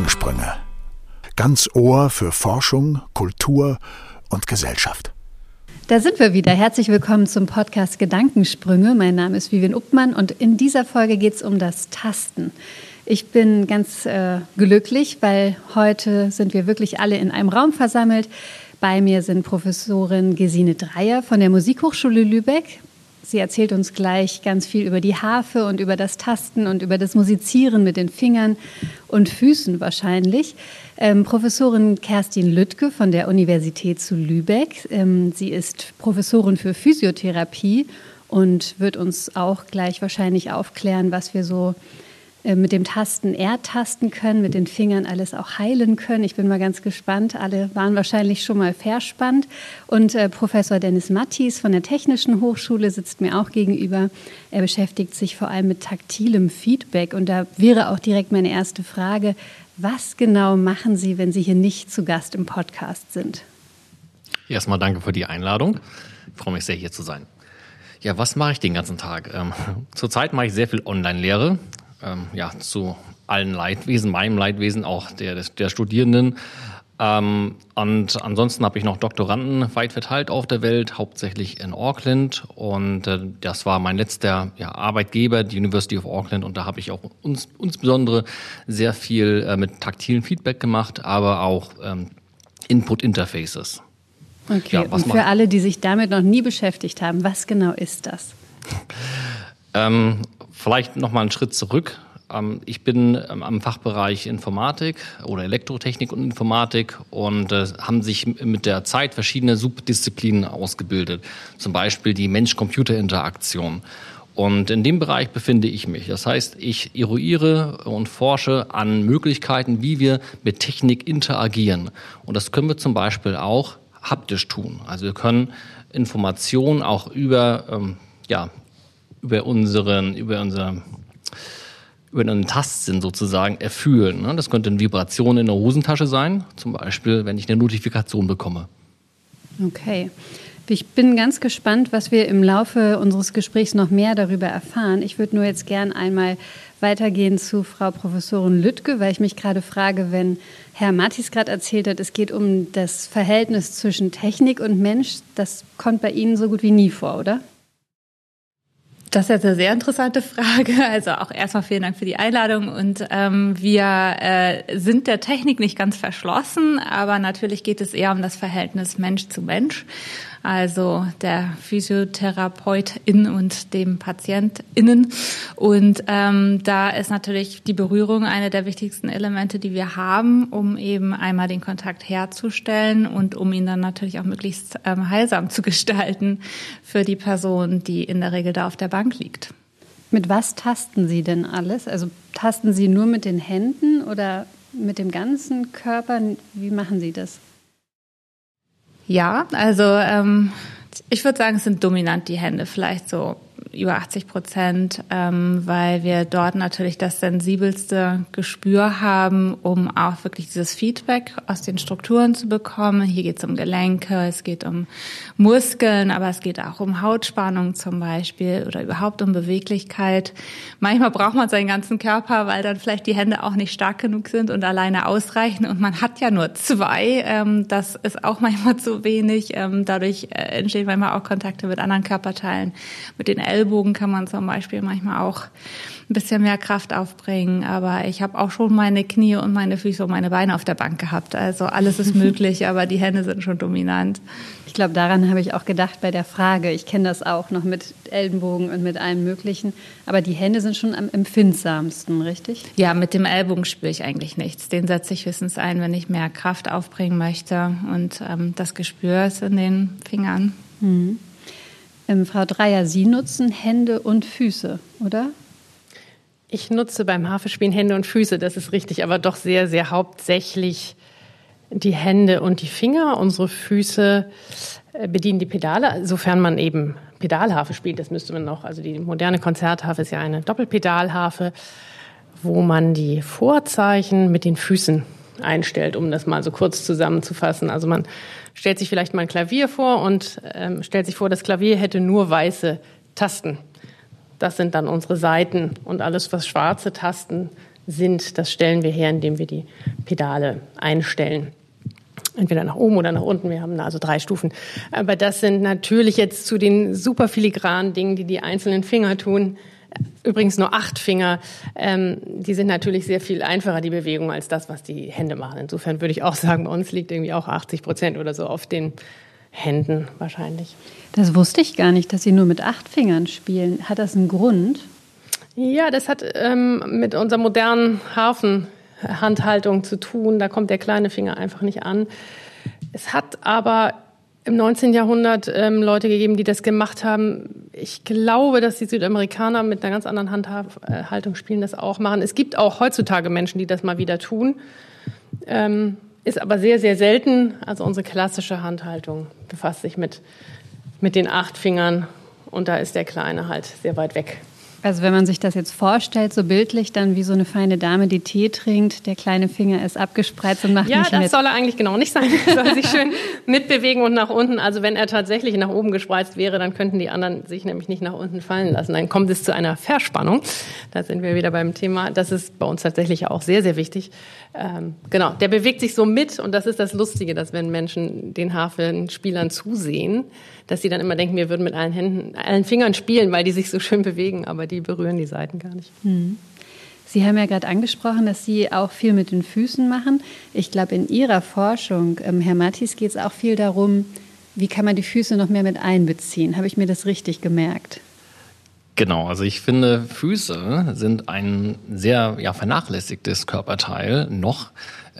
Gedankensprünge. Ganz Ohr für Forschung, Kultur und Gesellschaft. Da sind wir wieder. Herzlich willkommen zum Podcast Gedankensprünge. Mein Name ist Vivian Uppmann und in dieser Folge geht es um das Tasten. Ich bin ganz äh, glücklich, weil heute sind wir wirklich alle in einem Raum versammelt. Bei mir sind Professorin Gesine Dreier von der Musikhochschule Lübeck. Sie erzählt uns gleich ganz viel über die Harfe und über das Tasten und über das Musizieren mit den Fingern und Füßen wahrscheinlich. Ähm, Professorin Kerstin Lüttke von der Universität zu Lübeck. Ähm, sie ist Professorin für Physiotherapie und wird uns auch gleich wahrscheinlich aufklären, was wir so mit dem Tasten ertasten können, mit den Fingern alles auch heilen können. Ich bin mal ganz gespannt. Alle waren wahrscheinlich schon mal verspannt. Und äh, Professor Dennis Mattis von der Technischen Hochschule sitzt mir auch gegenüber. Er beschäftigt sich vor allem mit taktilem Feedback. Und da wäre auch direkt meine erste Frage. Was genau machen Sie, wenn Sie hier nicht zu Gast im Podcast sind? Erstmal danke für die Einladung. Ich freue mich sehr, hier zu sein. Ja, was mache ich den ganzen Tag? Ähm, zurzeit mache ich sehr viel Online-Lehre ähm, ja, zu allen Leidwesen, meinem Leidwesen, auch der, der Studierenden. Ähm, und ansonsten habe ich noch Doktoranden weit verteilt auf der Welt, hauptsächlich in Auckland. Und äh, das war mein letzter ja, Arbeitgeber, die University of Auckland. Und da habe ich auch uns, insbesondere sehr viel äh, mit taktilen Feedback gemacht, aber auch ähm, Input-Interfaces. Okay, ja, und für alle, die sich damit noch nie beschäftigt haben, was genau ist das? ähm, Vielleicht noch mal einen Schritt zurück. Ähm, ich bin ähm, am Fachbereich Informatik oder Elektrotechnik und Informatik und äh, haben sich mit der Zeit verschiedene Subdisziplinen ausgebildet. Zum Beispiel die Mensch-Computer-Interaktion. Und in dem Bereich befinde ich mich. Das heißt, ich eruiere und forsche an Möglichkeiten, wie wir mit Technik interagieren. Und das können wir zum Beispiel auch haptisch tun. Also wir können Informationen auch über ähm, ja, über unseren, über unser, über einen Tastsinn sozusagen erfühlen. Ne? Das könnte eine Vibration in der Hosentasche sein, zum Beispiel, wenn ich eine Notifikation bekomme. Okay. Ich bin ganz gespannt, was wir im Laufe unseres Gesprächs noch mehr darüber erfahren. Ich würde nur jetzt gern einmal weitergehen zu Frau Professorin Lüttke, weil ich mich gerade frage, wenn Herr Mattis gerade erzählt hat, es geht um das Verhältnis zwischen Technik und Mensch, das kommt bei Ihnen so gut wie nie vor, oder? Das ist eine sehr interessante Frage. Also auch erstmal vielen Dank für die Einladung. Und ähm, wir äh, sind der Technik nicht ganz verschlossen, aber natürlich geht es eher um das Verhältnis Mensch zu Mensch also der Physiotherapeutin und dem PatientInnen. Und ähm, da ist natürlich die Berührung eine der wichtigsten Elemente, die wir haben, um eben einmal den Kontakt herzustellen und um ihn dann natürlich auch möglichst ähm, heilsam zu gestalten für die Person, die in der Regel da auf der Bank liegt. Mit was tasten Sie denn alles? Also tasten Sie nur mit den Händen oder mit dem ganzen Körper? Wie machen Sie das? Ja, also ähm, ich würde sagen, es sind dominant die Hände, vielleicht so über 80 Prozent, ähm, weil wir dort natürlich das sensibelste Gespür haben, um auch wirklich dieses Feedback aus den Strukturen zu bekommen. Hier geht es um Gelenke, es geht um Muskeln, aber es geht auch um Hautspannung zum Beispiel oder überhaupt um Beweglichkeit. Manchmal braucht man seinen ganzen Körper, weil dann vielleicht die Hände auch nicht stark genug sind und alleine ausreichen. Und man hat ja nur zwei. Ähm, das ist auch manchmal zu wenig. Ähm, dadurch äh, entstehen manchmal auch Kontakte mit anderen Körperteilen, mit den Ellbogen kann man zum Beispiel manchmal auch ein bisschen mehr Kraft aufbringen. Aber ich habe auch schon meine Knie und meine Füße und meine Beine auf der Bank gehabt. Also alles ist möglich, aber die Hände sind schon dominant. Ich glaube, daran habe ich auch gedacht bei der Frage. Ich kenne das auch noch mit Ellenbogen und mit allem Möglichen. Aber die Hände sind schon am empfindsamsten, richtig? Ja, mit dem Ellbogen spüre ich eigentlich nichts. Den setze ich höchstens ein, wenn ich mehr Kraft aufbringen möchte. Und ähm, das Gespür ist in den Fingern. Mhm. Ähm, Frau Dreier, Sie nutzen Hände und Füße, oder? Ich nutze beim Harfespielen Hände und Füße, das ist richtig, aber doch sehr, sehr hauptsächlich die Hände und die Finger. Unsere Füße äh, bedienen die Pedale, sofern man eben Pedalharfe spielt. Das müsste man noch. Also die moderne Konzertharfe ist ja eine Doppelpedalharfe, wo man die Vorzeichen mit den Füßen einstellt, um das mal so kurz zusammenzufassen. Also man stellt sich vielleicht mal ein Klavier vor und ähm, stellt sich vor, das Klavier hätte nur weiße Tasten. Das sind dann unsere Saiten und alles, was schwarze Tasten sind. Das stellen wir her, indem wir die Pedale einstellen entweder nach oben oder nach unten. Wir haben da also drei Stufen. Aber das sind natürlich jetzt zu den super filigranen Dingen, die die einzelnen Finger tun. Übrigens nur acht Finger. Ähm, die sind natürlich sehr viel einfacher, die Bewegung, als das, was die Hände machen. Insofern würde ich auch sagen, bei uns liegt irgendwie auch 80 Prozent oder so auf den Händen wahrscheinlich. Das wusste ich gar nicht, dass Sie nur mit acht Fingern spielen. Hat das einen Grund? Ja, das hat ähm, mit unserer modernen Hafen Handhaltung zu tun. Da kommt der kleine Finger einfach nicht an. Es hat aber im 19. Jahrhundert ähm, Leute gegeben, die das gemacht haben. Ich glaube, dass die Südamerikaner mit einer ganz anderen Handhaltung spielen, das auch machen. Es gibt auch heutzutage Menschen, die das mal wieder tun. Ähm, ist aber sehr, sehr selten. Also unsere klassische Handhaltung befasst sich mit, mit den acht Fingern und da ist der Kleine halt sehr weit weg. Also wenn man sich das jetzt vorstellt, so bildlich, dann wie so eine feine Dame, die Tee trinkt, der kleine Finger ist abgespreizt und macht ja, nicht mit. Ja, das soll er eigentlich genau nicht sein. Er soll sich schön mitbewegen und nach unten. Also wenn er tatsächlich nach oben gespreizt wäre, dann könnten die anderen sich nämlich nicht nach unten fallen lassen. Dann kommt es zu einer Verspannung. Da sind wir wieder beim Thema. Das ist bei uns tatsächlich auch sehr, sehr wichtig. Ähm, genau, der bewegt sich so mit und das ist das Lustige, dass wenn Menschen den Hafen-Spielern zusehen, dass sie dann immer denken, wir würden mit allen Händen, allen Fingern spielen, weil die sich so schön bewegen, aber die berühren die Seiten gar nicht. Hm. Sie haben ja gerade angesprochen, dass Sie auch viel mit den Füßen machen. Ich glaube, in Ihrer Forschung, ähm, Herr Mattis, geht es auch viel darum, wie kann man die Füße noch mehr mit einbeziehen. Habe ich mir das richtig gemerkt? Genau, also ich finde, Füße sind ein sehr ja, vernachlässigtes Körperteil noch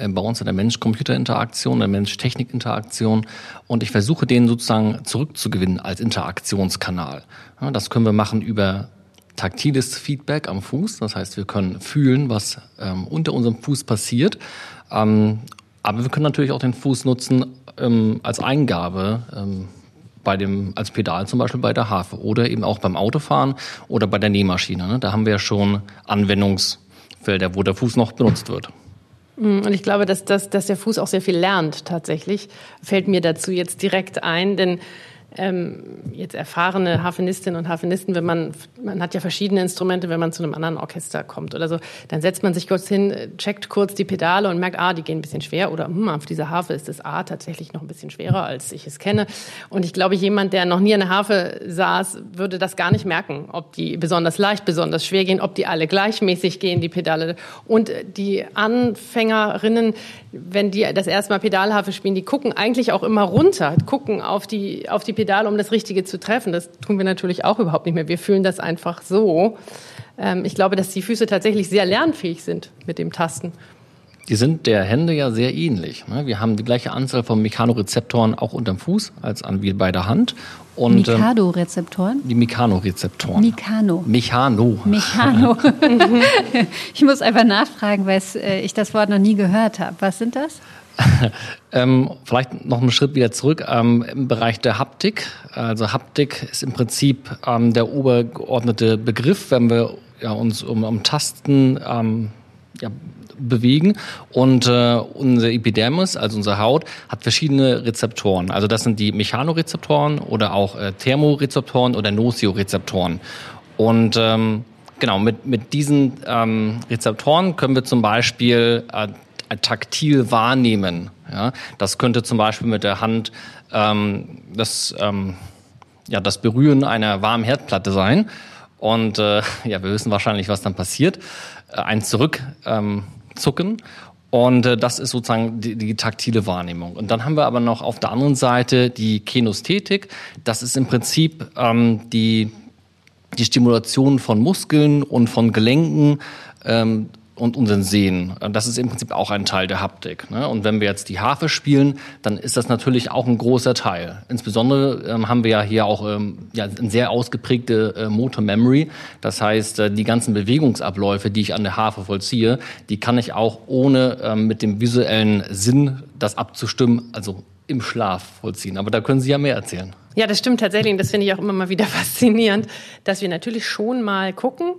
bei uns in der Mensch-Computer-Interaktion, der Mensch-Technik-Interaktion. Und ich versuche den sozusagen zurückzugewinnen als Interaktionskanal. Ja, das können wir machen über taktiles Feedback am Fuß. Das heißt, wir können fühlen, was ähm, unter unserem Fuß passiert. Ähm, aber wir können natürlich auch den Fuß nutzen ähm, als Eingabe ähm, bei dem, als Pedal zum Beispiel bei der Harfe oder eben auch beim Autofahren oder bei der Nähmaschine. Ne? Da haben wir ja schon Anwendungsfelder, wo der Fuß noch benutzt wird. Mm, und ich glaube, dass, dass, dass der Fuß auch sehr viel lernt tatsächlich. Fällt mir dazu jetzt direkt ein, denn ähm, jetzt erfahrene Harfenistinnen und Harfenisten, wenn man, man hat ja verschiedene Instrumente, wenn man zu einem anderen Orchester kommt oder so, dann setzt man sich kurz hin, checkt kurz die Pedale und merkt, ah, die gehen ein bisschen schwer oder hm, auf dieser Harfe ist das A tatsächlich noch ein bisschen schwerer, als ich es kenne. Und ich glaube, jemand, der noch nie der Harfe saß, würde das gar nicht merken, ob die besonders leicht, besonders schwer gehen, ob die alle gleichmäßig gehen, die Pedale. Und die Anfängerinnen, wenn die das erste Mal Pedalharfe spielen, die gucken eigentlich auch immer runter, gucken auf die, auf die Pedale, um das Richtige zu treffen. Das tun wir natürlich auch überhaupt nicht mehr. Wir fühlen das einfach so. Ähm, ich glaube, dass die Füße tatsächlich sehr lernfähig sind mit dem Tasten. Die sind der Hände ja sehr ähnlich. Ne? Wir haben die gleiche Anzahl von Mechanorezeptoren auch unterm Fuß als an wie bei der Hand. Und, ähm, Mikado-Rezeptoren? Die Mechanorezeptoren. Mikano. Mechano. Mechano. ich muss einfach nachfragen, weil äh, ich das Wort noch nie gehört habe. Was sind das? ähm, vielleicht noch einen Schritt wieder zurück ähm, im Bereich der Haptik. Also Haptik ist im Prinzip ähm, der obergeordnete Begriff, wenn wir ja, uns um, um Tasten ähm, ja, bewegen. Und äh, unser Epidermis, also unsere Haut, hat verschiedene Rezeptoren. Also das sind die Mechanorezeptoren oder auch äh, Thermorezeptoren oder Nociorezeptoren. Und ähm, genau, mit, mit diesen ähm, Rezeptoren können wir zum Beispiel äh, taktil wahrnehmen. Ja? Das könnte zum Beispiel mit der Hand ähm, das, ähm, ja, das Berühren einer warmen Herdplatte sein. Und äh, ja, wir wissen wahrscheinlich, was dann passiert. Äh, eins zurück ähm. Und äh, das ist sozusagen die, die taktile Wahrnehmung. Und dann haben wir aber noch auf der anderen Seite die Kinesthetik. Das ist im Prinzip ähm, die, die Stimulation von Muskeln und von Gelenken ähm, und unseren Sehen. Das ist im Prinzip auch ein Teil der Haptik. Ne? Und wenn wir jetzt die Harfe spielen, dann ist das natürlich auch ein großer Teil. Insbesondere ähm, haben wir ja hier auch ähm, ja, eine sehr ausgeprägte äh, Motor Memory. Das heißt, äh, die ganzen Bewegungsabläufe, die ich an der Harfe vollziehe, die kann ich auch ohne ähm, mit dem visuellen Sinn das abzustimmen, also im Schlaf vollziehen. Aber da können Sie ja mehr erzählen. Ja, das stimmt tatsächlich. Und das finde ich auch immer mal wieder faszinierend, dass wir natürlich schon mal gucken,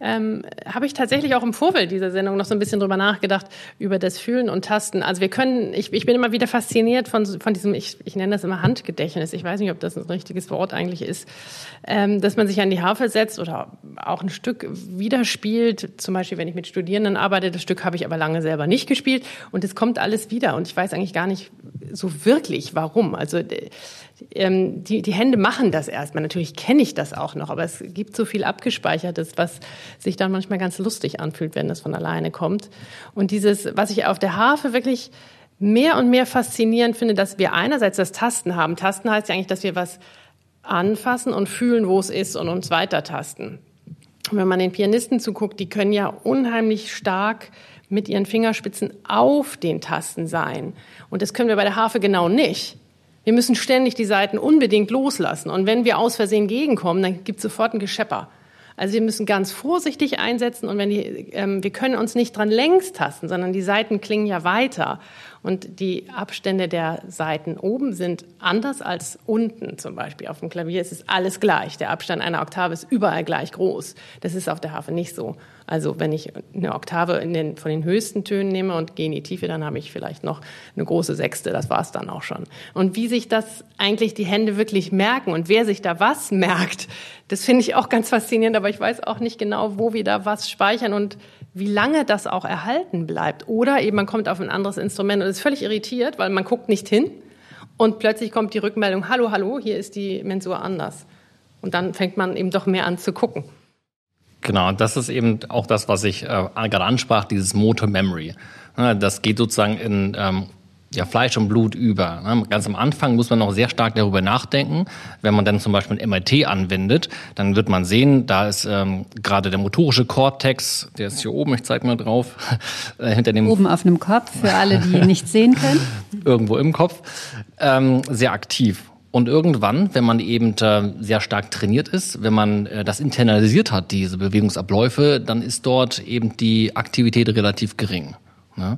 ähm, habe ich tatsächlich auch im Vorfeld dieser Sendung noch so ein bisschen drüber nachgedacht, über das Fühlen und Tasten. Also wir können, ich, ich bin immer wieder fasziniert von, von diesem, ich, ich nenne das immer Handgedächtnis. Ich weiß nicht, ob das ein richtiges Wort eigentlich ist, ähm, dass man sich an die Harfe setzt oder auch ein Stück wieder spielt. Zum Beispiel, wenn ich mit Studierenden arbeite, das Stück habe ich aber lange selber nicht gespielt und es kommt alles wieder und ich weiß eigentlich gar nicht so wirklich, warum. Also ähm, die, die Hände machen das erstmal. Natürlich kenne ich das auch noch, aber es gibt so viel Abgespeichertes, was sich dann manchmal ganz lustig anfühlt, wenn das von alleine kommt. Und dieses, was ich auf der Harfe wirklich mehr und mehr faszinierend finde, dass wir einerseits das Tasten haben. Tasten heißt ja eigentlich, dass wir was anfassen und fühlen, wo es ist und uns weiter tasten. Und wenn man den Pianisten zuguckt, die können ja unheimlich stark mit ihren Fingerspitzen auf den Tasten sein. Und das können wir bei der Harfe genau nicht. Wir müssen ständig die Saiten unbedingt loslassen. Und wenn wir aus Versehen gegenkommen, dann gibt es sofort ein Geschepper. Also wir müssen ganz vorsichtig einsetzen und wenn die, ähm, wir können uns nicht dran längs tasten, sondern die Saiten klingen ja weiter. Und die Abstände der Saiten oben sind anders als unten zum Beispiel. Auf dem Klavier ist es alles gleich. Der Abstand einer Oktave ist überall gleich groß. Das ist auf der Harfe nicht so. Also wenn ich eine Oktave den, von den höchsten Tönen nehme und gehe in die Tiefe, dann habe ich vielleicht noch eine große Sechste. Das war es dann auch schon. Und wie sich das eigentlich die Hände wirklich merken und wer sich da was merkt, das finde ich auch ganz faszinierend. Aber ich weiß auch nicht genau, wo wir da was speichern und wie lange das auch erhalten bleibt. Oder eben man kommt auf ein anderes Instrument und ist völlig irritiert, weil man guckt nicht hin und plötzlich kommt die Rückmeldung, hallo, hallo, hier ist die Mensur anders. Und dann fängt man eben doch mehr an zu gucken. Genau, das ist eben auch das, was ich äh, gerade ansprach, dieses Motor Memory. Das geht sozusagen in ähm, ja, Fleisch und Blut über. Ne? Ganz am Anfang muss man noch sehr stark darüber nachdenken. Wenn man dann zum Beispiel ein MIT anwendet, dann wird man sehen, da ist ähm, gerade der motorische Kortex, der ist hier oben, ich zeige mal drauf, äh, hinter dem oben auf einem Kopf für alle, die nicht sehen können. Irgendwo im Kopf, ähm, sehr aktiv. Und irgendwann, wenn man eben äh, sehr stark trainiert ist, wenn man äh, das internalisiert hat, diese Bewegungsabläufe, dann ist dort eben die Aktivität relativ gering. Ne?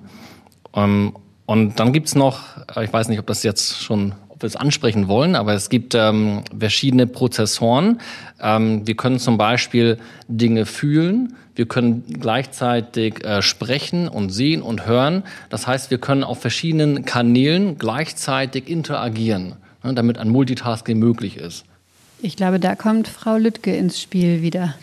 Und dann gibt's noch, äh, ich weiß nicht, ob das jetzt schon, ob wir es ansprechen wollen, aber es gibt ähm, verschiedene Prozessoren. Ähm, wir können zum Beispiel Dinge fühlen, wir können gleichzeitig äh, sprechen und sehen und hören. Das heißt, wir können auf verschiedenen Kanälen gleichzeitig interagieren, ne, damit ein Multitasking möglich ist. Ich glaube, da kommt Frau Lüttke ins Spiel wieder.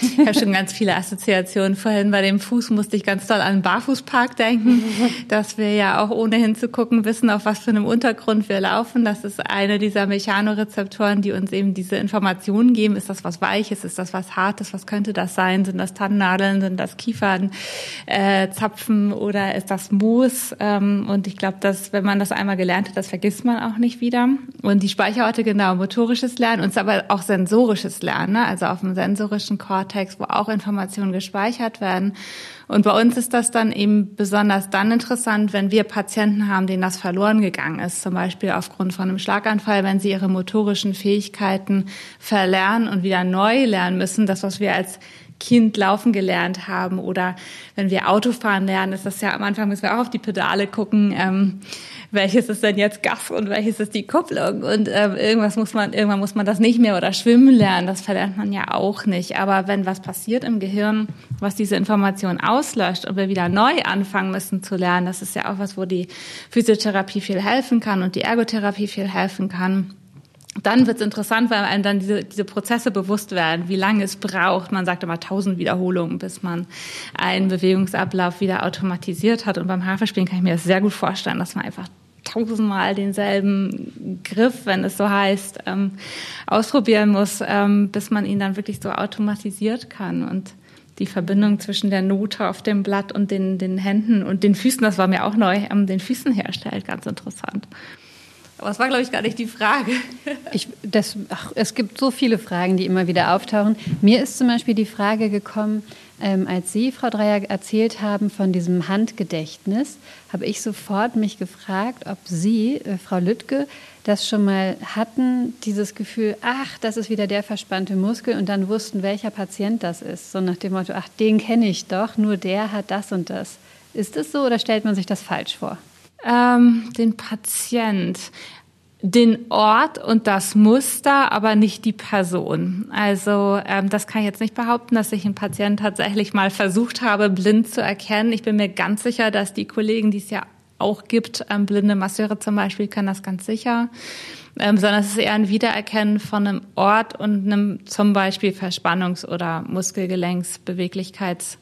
Ich habe schon ganz viele Assoziationen. Vorhin bei dem Fuß musste ich ganz doll an den Barfußpark denken, dass wir ja auch ohne hinzugucken wissen, auf was für einem Untergrund wir laufen. Das ist eine dieser Mechanorezeptoren, die uns eben diese Informationen geben. Ist das was Weiches? Ist das was Hartes? Was könnte das sein? Sind das Tannennadeln? Sind das Kiefernzapfen? Äh, oder ist das Moos? Ähm, und ich glaube, dass wenn man das einmal gelernt hat, das vergisst man auch nicht wieder. Und die Speicherorte genau motorisches Lernen und aber auch sensorisches Lernen, ne? also auf dem sensorischen Kortex, wo auch Informationen gespeichert werden. Und bei uns ist das dann eben besonders dann interessant, wenn wir Patienten haben, denen das verloren gegangen ist, zum Beispiel aufgrund von einem Schlaganfall, wenn sie ihre motorischen Fähigkeiten verlernen und wieder neu lernen müssen. Das, was wir als Kind laufen gelernt haben oder wenn wir Autofahren lernen, ist das ja am Anfang müssen wir auch auf die Pedale gucken, ähm, welches ist denn jetzt Gas und welches ist die Kupplung. Und äh, irgendwas muss man irgendwann muss man das nicht mehr oder schwimmen lernen, das verlernt man ja auch nicht. Aber wenn was passiert im Gehirn, was diese Information auslöscht und wir wieder neu anfangen müssen zu lernen, das ist ja auch was, wo die Physiotherapie viel helfen kann und die Ergotherapie viel helfen kann dann wird es interessant, weil einem dann diese, diese Prozesse bewusst werden, wie lange es braucht. Man sagt immer tausend Wiederholungen, bis man einen Bewegungsablauf wieder automatisiert hat. Und beim Haferspielen kann ich mir das sehr gut vorstellen, dass man einfach tausendmal denselben Griff, wenn es so heißt, ähm, ausprobieren muss, ähm, bis man ihn dann wirklich so automatisiert kann. Und die Verbindung zwischen der Note auf dem Blatt und den, den Händen und den Füßen, das war mir auch neu, ähm, den Füßen herstellt, ganz interessant. Aber es war, glaube ich, gar nicht die Frage. Ich, das, ach, es gibt so viele Fragen, die immer wieder auftauchen. Mir ist zum Beispiel die Frage gekommen, ähm, als Sie, Frau Dreier, erzählt haben von diesem Handgedächtnis, habe ich sofort mich gefragt, ob Sie, äh, Frau Lüttke, das schon mal hatten, dieses Gefühl, ach, das ist wieder der verspannte Muskel und dann wussten, welcher Patient das ist. So nach dem Motto, ach, den kenne ich doch, nur der hat das und das. Ist es so oder stellt man sich das falsch vor? Ähm, den Patient. den Ort und das Muster, aber nicht die Person. Also ähm, das kann ich jetzt nicht behaupten, dass ich einen Patienten tatsächlich mal versucht habe, blind zu erkennen. Ich bin mir ganz sicher, dass die Kollegen, die es ja auch gibt, ähm, blinde Masseure zum Beispiel, können das ganz sicher. Ähm, sondern es ist eher ein Wiedererkennen von einem Ort und einem zum Beispiel Verspannungs- oder Muskelgelenksbeweglichkeits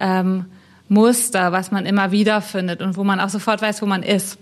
ähm, Muster, was man immer wieder findet und wo man auch sofort weiß, wo man ist.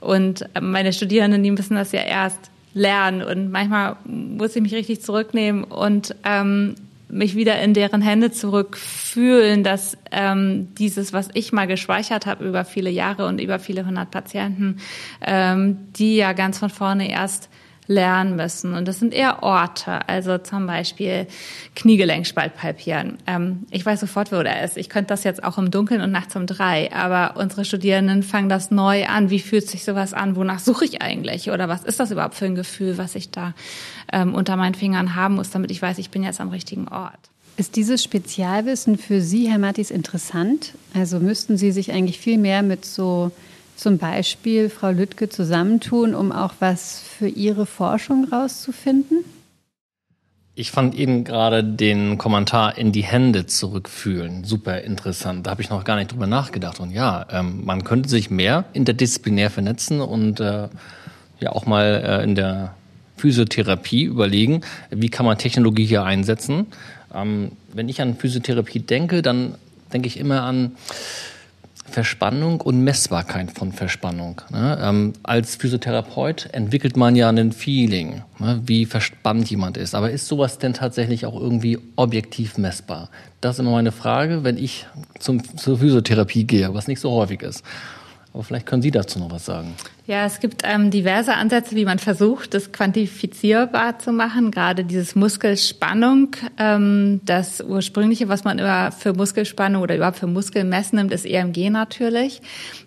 Und meine Studierenden, die müssen das ja erst lernen und manchmal muss ich mich richtig zurücknehmen und ähm, mich wieder in deren Hände zurückfühlen, dass ähm, dieses, was ich mal gespeichert habe über viele Jahre und über viele hundert Patienten, ähm, die ja ganz von vorne erst lernen müssen. Und das sind eher Orte, also zum Beispiel Kniegelenkspalt palpieren. Ähm, ich weiß sofort, wo der ist. Ich könnte das jetzt auch im Dunkeln und nachts um drei, aber unsere Studierenden fangen das neu an. Wie fühlt sich sowas an? Wonach suche ich eigentlich? Oder was ist das überhaupt für ein Gefühl, was ich da ähm, unter meinen Fingern haben muss, damit ich weiß, ich bin jetzt am richtigen Ort? Ist dieses Spezialwissen für Sie, Herr Mattis, interessant? Also müssten Sie sich eigentlich viel mehr mit so zum Beispiel Frau Lüttke zusammentun, um auch was für Ihre Forschung rauszufinden? Ich fand eben gerade den Kommentar in die Hände zurückfühlen super interessant. Da habe ich noch gar nicht drüber nachgedacht. Und ja, ähm, man könnte sich mehr interdisziplinär vernetzen und äh, ja auch mal äh, in der Physiotherapie überlegen, wie kann man Technologie hier einsetzen. Ähm, wenn ich an Physiotherapie denke, dann denke ich immer an Verspannung und Messbarkeit von Verspannung. Ne? Ähm, als Physiotherapeut entwickelt man ja ein Feeling, ne? wie verspannt jemand ist. Aber ist sowas denn tatsächlich auch irgendwie objektiv messbar? Das ist immer meine Frage, wenn ich zum, zur Physiotherapie gehe, was nicht so häufig ist. Aber vielleicht können Sie dazu noch was sagen. Ja, es gibt ähm, diverse Ansätze, wie man versucht, das quantifizierbar zu machen. Gerade dieses Muskelspannung, ähm, das ursprüngliche, was man immer für Muskelspannung oder überhaupt für Muskelmessen nimmt, ist EMG natürlich.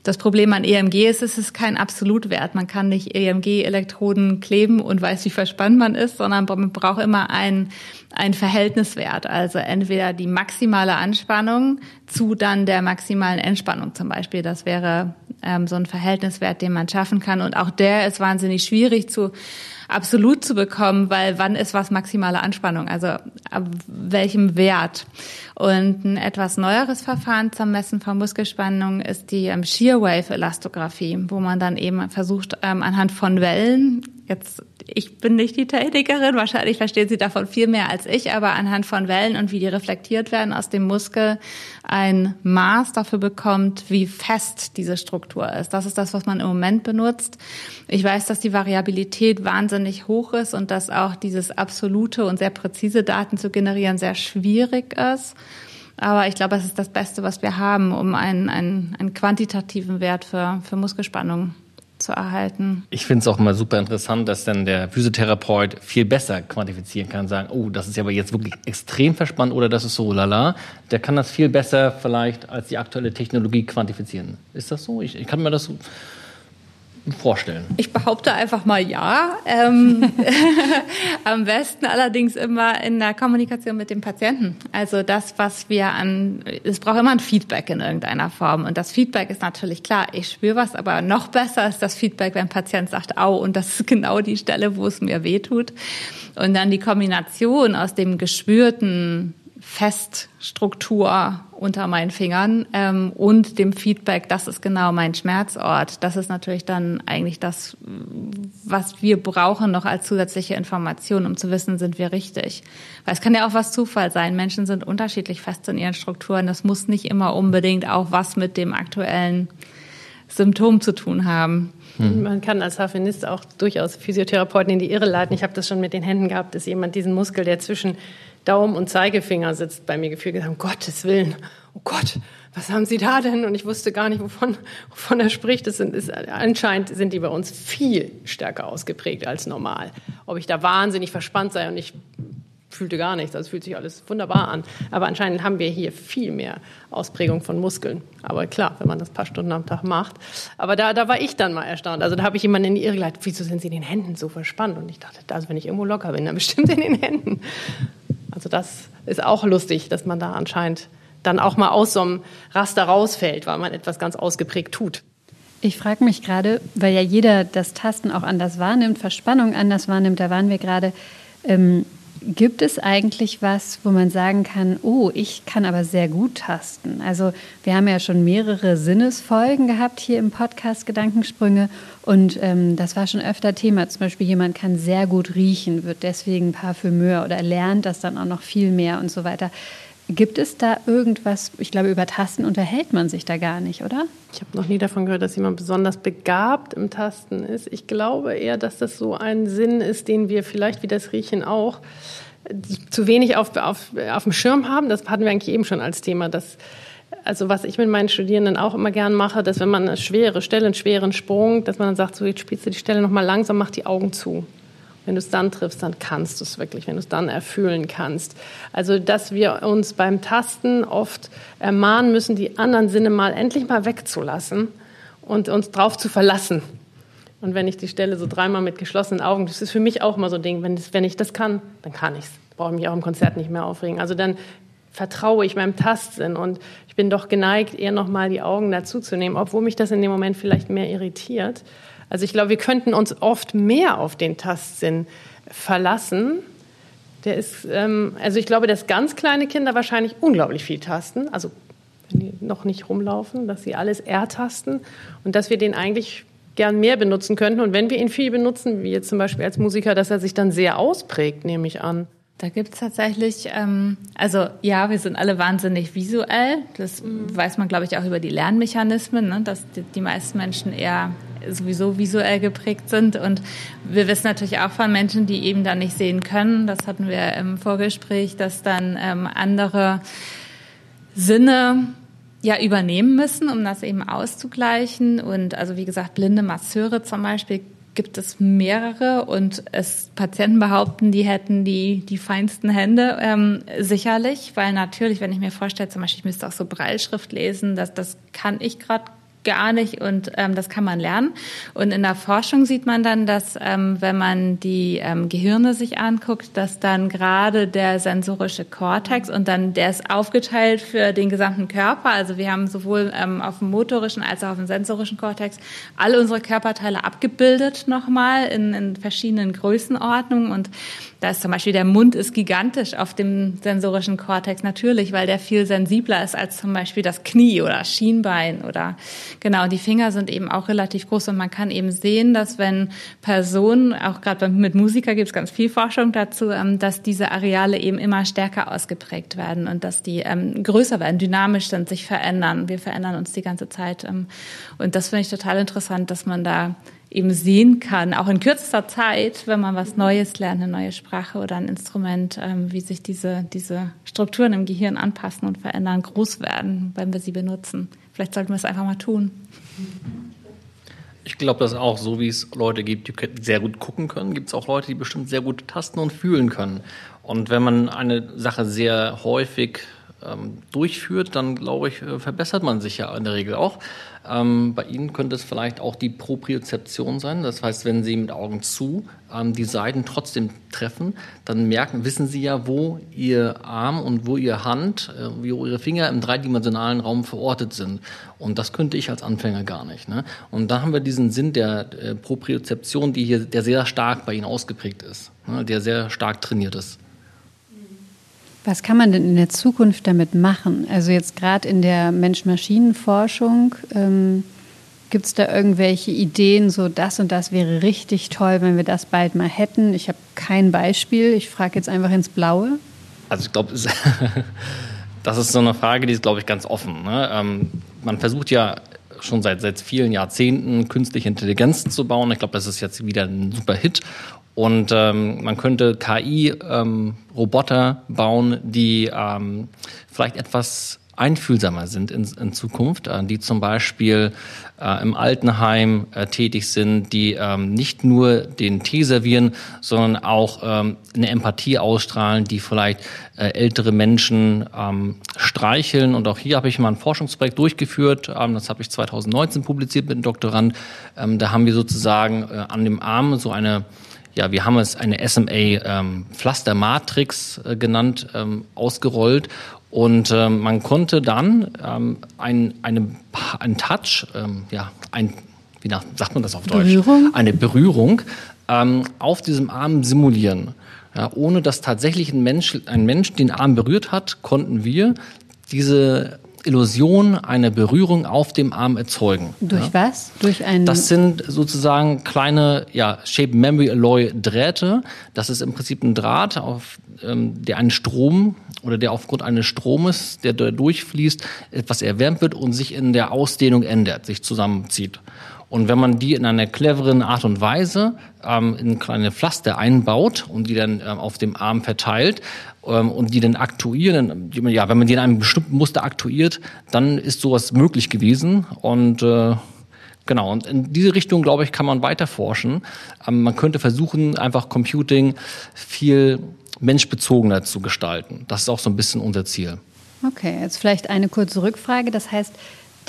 Das Problem an EMG ist, es ist kein Absolutwert. Man kann nicht EMG-Elektroden kleben und weiß, wie verspannt man ist, sondern man braucht immer einen ein Verhältniswert, also entweder die maximale Anspannung zu dann der maximalen Entspannung zum Beispiel. Das wäre ähm, so ein Verhältniswert, den man schaffen kann. Und auch der ist wahnsinnig schwierig zu absolut zu bekommen, weil wann ist was maximale Anspannung? Also ab welchem Wert? Und ein etwas neueres Verfahren zum Messen von Muskelspannung ist die ähm, Shearwave Elastographie, wo man dann eben versucht, ähm, anhand von Wellen jetzt ich bin nicht die Technikerin, wahrscheinlich verstehen Sie davon viel mehr als ich, aber anhand von Wellen und wie die reflektiert werden aus dem Muskel ein Maß dafür bekommt, wie fest diese Struktur ist. Das ist das, was man im Moment benutzt. Ich weiß, dass die Variabilität wahnsinnig hoch ist und dass auch dieses absolute und sehr präzise Daten zu generieren sehr schwierig ist. Aber ich glaube, es ist das Beste, was wir haben, um einen, einen, einen quantitativen Wert für, für Muskelspannung zu erhalten. Ich finde es auch immer super interessant, dass dann der Physiotherapeut viel besser quantifizieren kann, sagen, oh, das ist aber jetzt wirklich extrem verspannt oder das ist so lala. Der kann das viel besser vielleicht als die aktuelle Technologie quantifizieren. Ist das so? Ich, ich kann mir das so vorstellen? Ich behaupte einfach mal ja. Ähm, am besten allerdings immer in der Kommunikation mit dem Patienten. Also das, was wir an, es braucht immer ein Feedback in irgendeiner Form. Und das Feedback ist natürlich klar, ich spüre was, aber noch besser ist das Feedback, wenn ein Patient sagt, au, und das ist genau die Stelle, wo es mir weh tut. Und dann die Kombination aus dem gespürten Feststruktur unter meinen Fingern ähm, und dem Feedback, das ist genau mein Schmerzort. Das ist natürlich dann eigentlich das, was wir brauchen noch als zusätzliche Information, um zu wissen, sind wir richtig. Weil es kann ja auch was Zufall sein. Menschen sind unterschiedlich fest in ihren Strukturen. Das muss nicht immer unbedingt auch was mit dem aktuellen Symptom zu tun haben. Hm. Man kann als Harfenist auch durchaus Physiotherapeuten in die Irre leiten. Ich habe das schon mit den Händen gehabt, dass jemand diesen Muskel, der zwischen Daumen und Zeigefinger sitzt, bei mir gefühlt gesagt, um Gottes Willen, oh Gott, was haben Sie da denn? Und ich wusste gar nicht, wovon, wovon er spricht. Das sind, ist, anscheinend sind die bei uns viel stärker ausgeprägt als normal. Ob ich da wahnsinnig verspannt sei und ich fühlte gar nichts, also fühlt sich alles wunderbar an. Aber anscheinend haben wir hier viel mehr Ausprägung von Muskeln. Aber klar, wenn man das paar Stunden am Tag macht. Aber da, da war ich dann mal erstaunt. Also da habe ich jemanden in die Irre geleitet, wieso sind Sie in den Händen so verspannt? Und ich dachte, also wenn ich irgendwo locker bin, dann bestimmt in den Händen. Also das ist auch lustig, dass man da anscheinend dann auch mal aus so einem Raster rausfällt, weil man etwas ganz ausgeprägt tut. Ich frage mich gerade, weil ja jeder das Tasten auch anders wahrnimmt, Verspannung anders wahrnimmt, da waren wir gerade. Ähm, Gibt es eigentlich was, wo man sagen kann, oh, ich kann aber sehr gut tasten? Also wir haben ja schon mehrere Sinnesfolgen gehabt hier im Podcast Gedankensprünge und ähm, das war schon öfter Thema. Zum Beispiel jemand kann sehr gut riechen, wird deswegen Parfümeur oder lernt das dann auch noch viel mehr und so weiter. Gibt es da irgendwas, ich glaube, über Tasten unterhält man sich da gar nicht, oder? Ich habe noch nie davon gehört, dass jemand besonders begabt im Tasten ist. Ich glaube eher, dass das so ein Sinn ist, den wir vielleicht wie das Riechen auch zu wenig auf, auf, auf dem Schirm haben. Das hatten wir eigentlich eben schon als Thema. Dass, also was ich mit meinen Studierenden auch immer gern mache, dass wenn man eine schwere Stelle, einen schweren Sprung, dass man dann sagt, so jetzt spielst du die Stelle nochmal langsam, mach die Augen zu. Wenn du es dann triffst, dann kannst du es wirklich, wenn du es dann erfüllen kannst. Also, dass wir uns beim Tasten oft ermahnen müssen, die anderen Sinne mal endlich mal wegzulassen und uns drauf zu verlassen. Und wenn ich die Stelle so dreimal mit geschlossenen Augen, das ist für mich auch immer so ein Ding, wenn, das, wenn ich das kann, dann kann ich es. Brauche ich mich auch im Konzert nicht mehr aufregen. Also dann vertraue ich meinem Tastsinn und ich bin doch geneigt, eher nochmal die Augen dazuzunehmen, obwohl mich das in dem Moment vielleicht mehr irritiert. Also ich glaube, wir könnten uns oft mehr auf den Tastsinn verlassen. Der ist, ähm, also ich glaube, dass ganz kleine Kinder wahrscheinlich unglaublich viel tasten, also wenn die noch nicht rumlaufen, dass sie alles ertasten und dass wir den eigentlich gern mehr benutzen könnten. Und wenn wir ihn viel benutzen, wie jetzt zum Beispiel als Musiker, dass er sich dann sehr ausprägt, nehme ich an. Da gibt's tatsächlich, ähm, also ja, wir sind alle wahnsinnig visuell. Das mhm. weiß man, glaube ich, auch über die Lernmechanismen, ne? dass die, die meisten Menschen eher sowieso visuell geprägt sind. Und wir wissen natürlich auch von Menschen, die eben dann nicht sehen können. Das hatten wir im Vorgespräch, dass dann ähm, andere Sinne ja übernehmen müssen, um das eben auszugleichen. Und also wie gesagt, blinde Masseure zum Beispiel gibt es mehrere und es Patienten behaupten, die hätten die die feinsten Hände ähm, sicherlich, weil natürlich, wenn ich mir vorstelle, zum Beispiel ich müsste auch so Breilschrift lesen, das das kann ich gerade gar nicht und ähm, das kann man lernen. Und in der Forschung sieht man dann, dass ähm, wenn man die ähm, Gehirne sich anguckt, dass dann gerade der sensorische Kortex und dann der ist aufgeteilt für den gesamten Körper. Also wir haben sowohl ähm, auf dem motorischen als auch auf dem sensorischen Kortex alle unsere Körperteile abgebildet nochmal in, in verschiedenen Größenordnungen und da ist zum Beispiel der Mund ist gigantisch auf dem sensorischen Kortex natürlich, weil der viel sensibler ist als zum Beispiel das Knie oder Schienbein oder genau. Die Finger sind eben auch relativ groß und man kann eben sehen, dass wenn Personen, auch gerade mit Musiker gibt es ganz viel Forschung dazu, ähm, dass diese Areale eben immer stärker ausgeprägt werden und dass die ähm, größer werden, dynamisch sind, sich verändern. Wir verändern uns die ganze Zeit ähm, und das finde ich total interessant, dass man da eben sehen kann, auch in kürzester Zeit, wenn man was Neues lernt, eine neue Sprache oder ein Instrument, wie sich diese, diese Strukturen im Gehirn anpassen und verändern, groß werden, wenn wir sie benutzen. Vielleicht sollten wir es einfach mal tun. Ich glaube, dass auch so wie es Leute gibt, die sehr gut gucken können, gibt es auch Leute, die bestimmt sehr gut tasten und fühlen können. Und wenn man eine Sache sehr häufig ähm, durchführt, dann glaube ich, äh, verbessert man sich ja in der Regel auch. Ähm, bei Ihnen könnte es vielleicht auch die Propriozeption sein. Das heißt, wenn Sie mit Augen zu ähm, die Seiten trotzdem treffen, dann merken, wissen Sie ja, wo Ihr Arm und wo Ihre Hand, äh, wo Ihre Finger im dreidimensionalen Raum verortet sind. Und das könnte ich als Anfänger gar nicht. Ne? Und da haben wir diesen Sinn der äh, Propriozeption, die hier, der sehr stark bei Ihnen ausgeprägt ist, ne? der sehr stark trainiert ist. Was kann man denn in der Zukunft damit machen? Also jetzt gerade in der Mensch-Maschinen-Forschung, ähm, gibt es da irgendwelche Ideen, so das und das wäre richtig toll, wenn wir das bald mal hätten? Ich habe kein Beispiel, ich frage jetzt einfach ins Blaue. Also ich glaube, das ist so eine Frage, die ist, glaube ich, ganz offen. Ne? Ähm, man versucht ja schon seit, seit vielen Jahrzehnten künstliche Intelligenz zu bauen. Ich glaube, das ist jetzt wieder ein super Hit. Und ähm, man könnte KI-Roboter ähm, bauen, die ähm, vielleicht etwas einfühlsamer sind in, in Zukunft, äh, die zum Beispiel äh, im Altenheim äh, tätig sind, die ähm, nicht nur den Tee servieren, sondern auch ähm, eine Empathie ausstrahlen, die vielleicht äh, ältere Menschen ähm, streicheln. Und auch hier habe ich mal ein Forschungsprojekt durchgeführt. Ähm, das habe ich 2019 publiziert mit einem Doktorand. Ähm, da haben wir sozusagen äh, an dem Arm so eine ja, wir haben es eine SMA ähm, äh, genannt, ähm, ausgerollt. Und ähm, man konnte dann ähm, ein, eine, ein Touch, ähm, ja, ein wie sagt man das auf Deutsch? Berührung? Eine Berührung ähm, auf diesem Arm simulieren. Ja, ohne dass tatsächlich ein Mensch, ein Mensch den Arm berührt hat, konnten wir diese Illusion einer Berührung auf dem Arm erzeugen. Durch ja. was? Durch einen. Das sind sozusagen kleine, ja, Shape Memory Alloy Drähte. Das ist im Prinzip ein Draht, auf, ähm, der einen Strom oder der aufgrund eines Stromes, der durchfließt, etwas erwärmt wird und sich in der Ausdehnung ändert, sich zusammenzieht. Und wenn man die in einer cleveren Art und Weise ähm, in kleine Pflaster einbaut und die dann ähm, auf dem Arm verteilt ähm, und die dann aktuieren, die, ja, wenn man die in einem bestimmten Muster aktuiert, dann ist sowas möglich gewesen und äh, Genau, und in diese Richtung, glaube ich, kann man weiter forschen. Ähm, man könnte versuchen, einfach Computing viel menschbezogener zu gestalten. Das ist auch so ein bisschen unser Ziel. Okay, jetzt vielleicht eine kurze Rückfrage. Das heißt,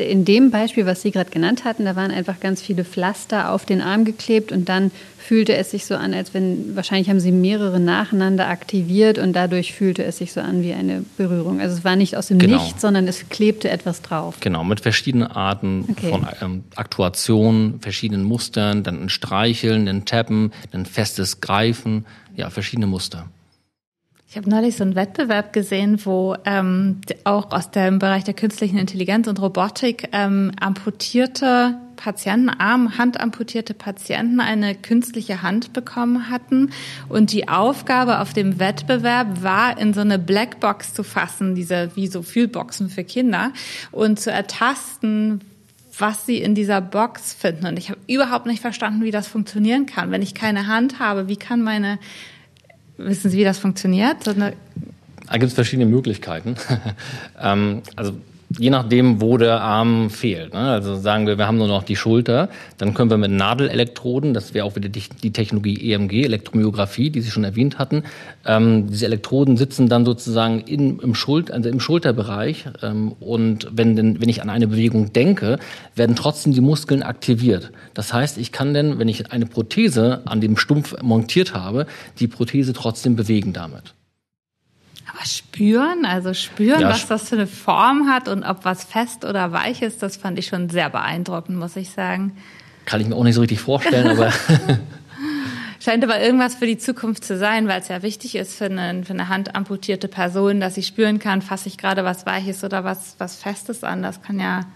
in dem Beispiel, was Sie gerade genannt hatten, da waren einfach ganz viele Pflaster auf den Arm geklebt und dann fühlte es sich so an, als wenn, wahrscheinlich haben Sie mehrere nacheinander aktiviert und dadurch fühlte es sich so an wie eine Berührung. Also es war nicht aus dem genau. Nichts, sondern es klebte etwas drauf. Genau, mit verschiedenen Arten okay. von ähm, Aktuation, verschiedenen Mustern, dann ein Streicheln, ein Tappen, ein festes Greifen, ja, verschiedene Muster. Ich habe neulich so einen Wettbewerb gesehen, wo ähm, auch aus dem Bereich der künstlichen Intelligenz und Robotik ähm, amputierte Patienten, arm, handamputierte Patienten eine künstliche Hand bekommen hatten. Und die Aufgabe auf dem Wettbewerb war, in so eine Blackbox zu fassen, diese wie so Fühlboxen für Kinder, und zu ertasten, was sie in dieser Box finden. Und ich habe überhaupt nicht verstanden, wie das funktionieren kann. Wenn ich keine Hand habe, wie kann meine Wissen Sie, wie das funktioniert? Da gibt es verschiedene Möglichkeiten. ähm, also je nachdem, wo der Arm fehlt. Ne? Also sagen wir, wir haben nur noch die Schulter, dann können wir mit Nadelelektroden, das wäre auch wieder die, die, Technologie EMG, Elektromyographie, die Sie schon erwähnt hatten. Ähm, diese Elektroden sitzen dann sozusagen in, im, Schuld, also im Schulterbereich ähm, und wenn, denn, wenn ich an eine Bewegung denke, werden trotzdem die Muskeln aktiviert. Das heißt, ich kann denn, wenn ich eine Prothese an dem Stumpf montiert habe, die Prothese trotzdem bewegen damit. Spüren, also spüren, ja, was das für eine Form hat und ob was fest oder weich ist, das fand ich schon sehr beeindruckend, muss ich sagen. Kann ich mir auch nicht so richtig vorstellen, aber. Scheint aber irgendwas für die Zukunft zu sein, weil es ja wichtig ist für eine, für eine handamputierte Person, dass sie spüren kann, fasse ich gerade was Weiches oder was, was Festes an. Das kann ja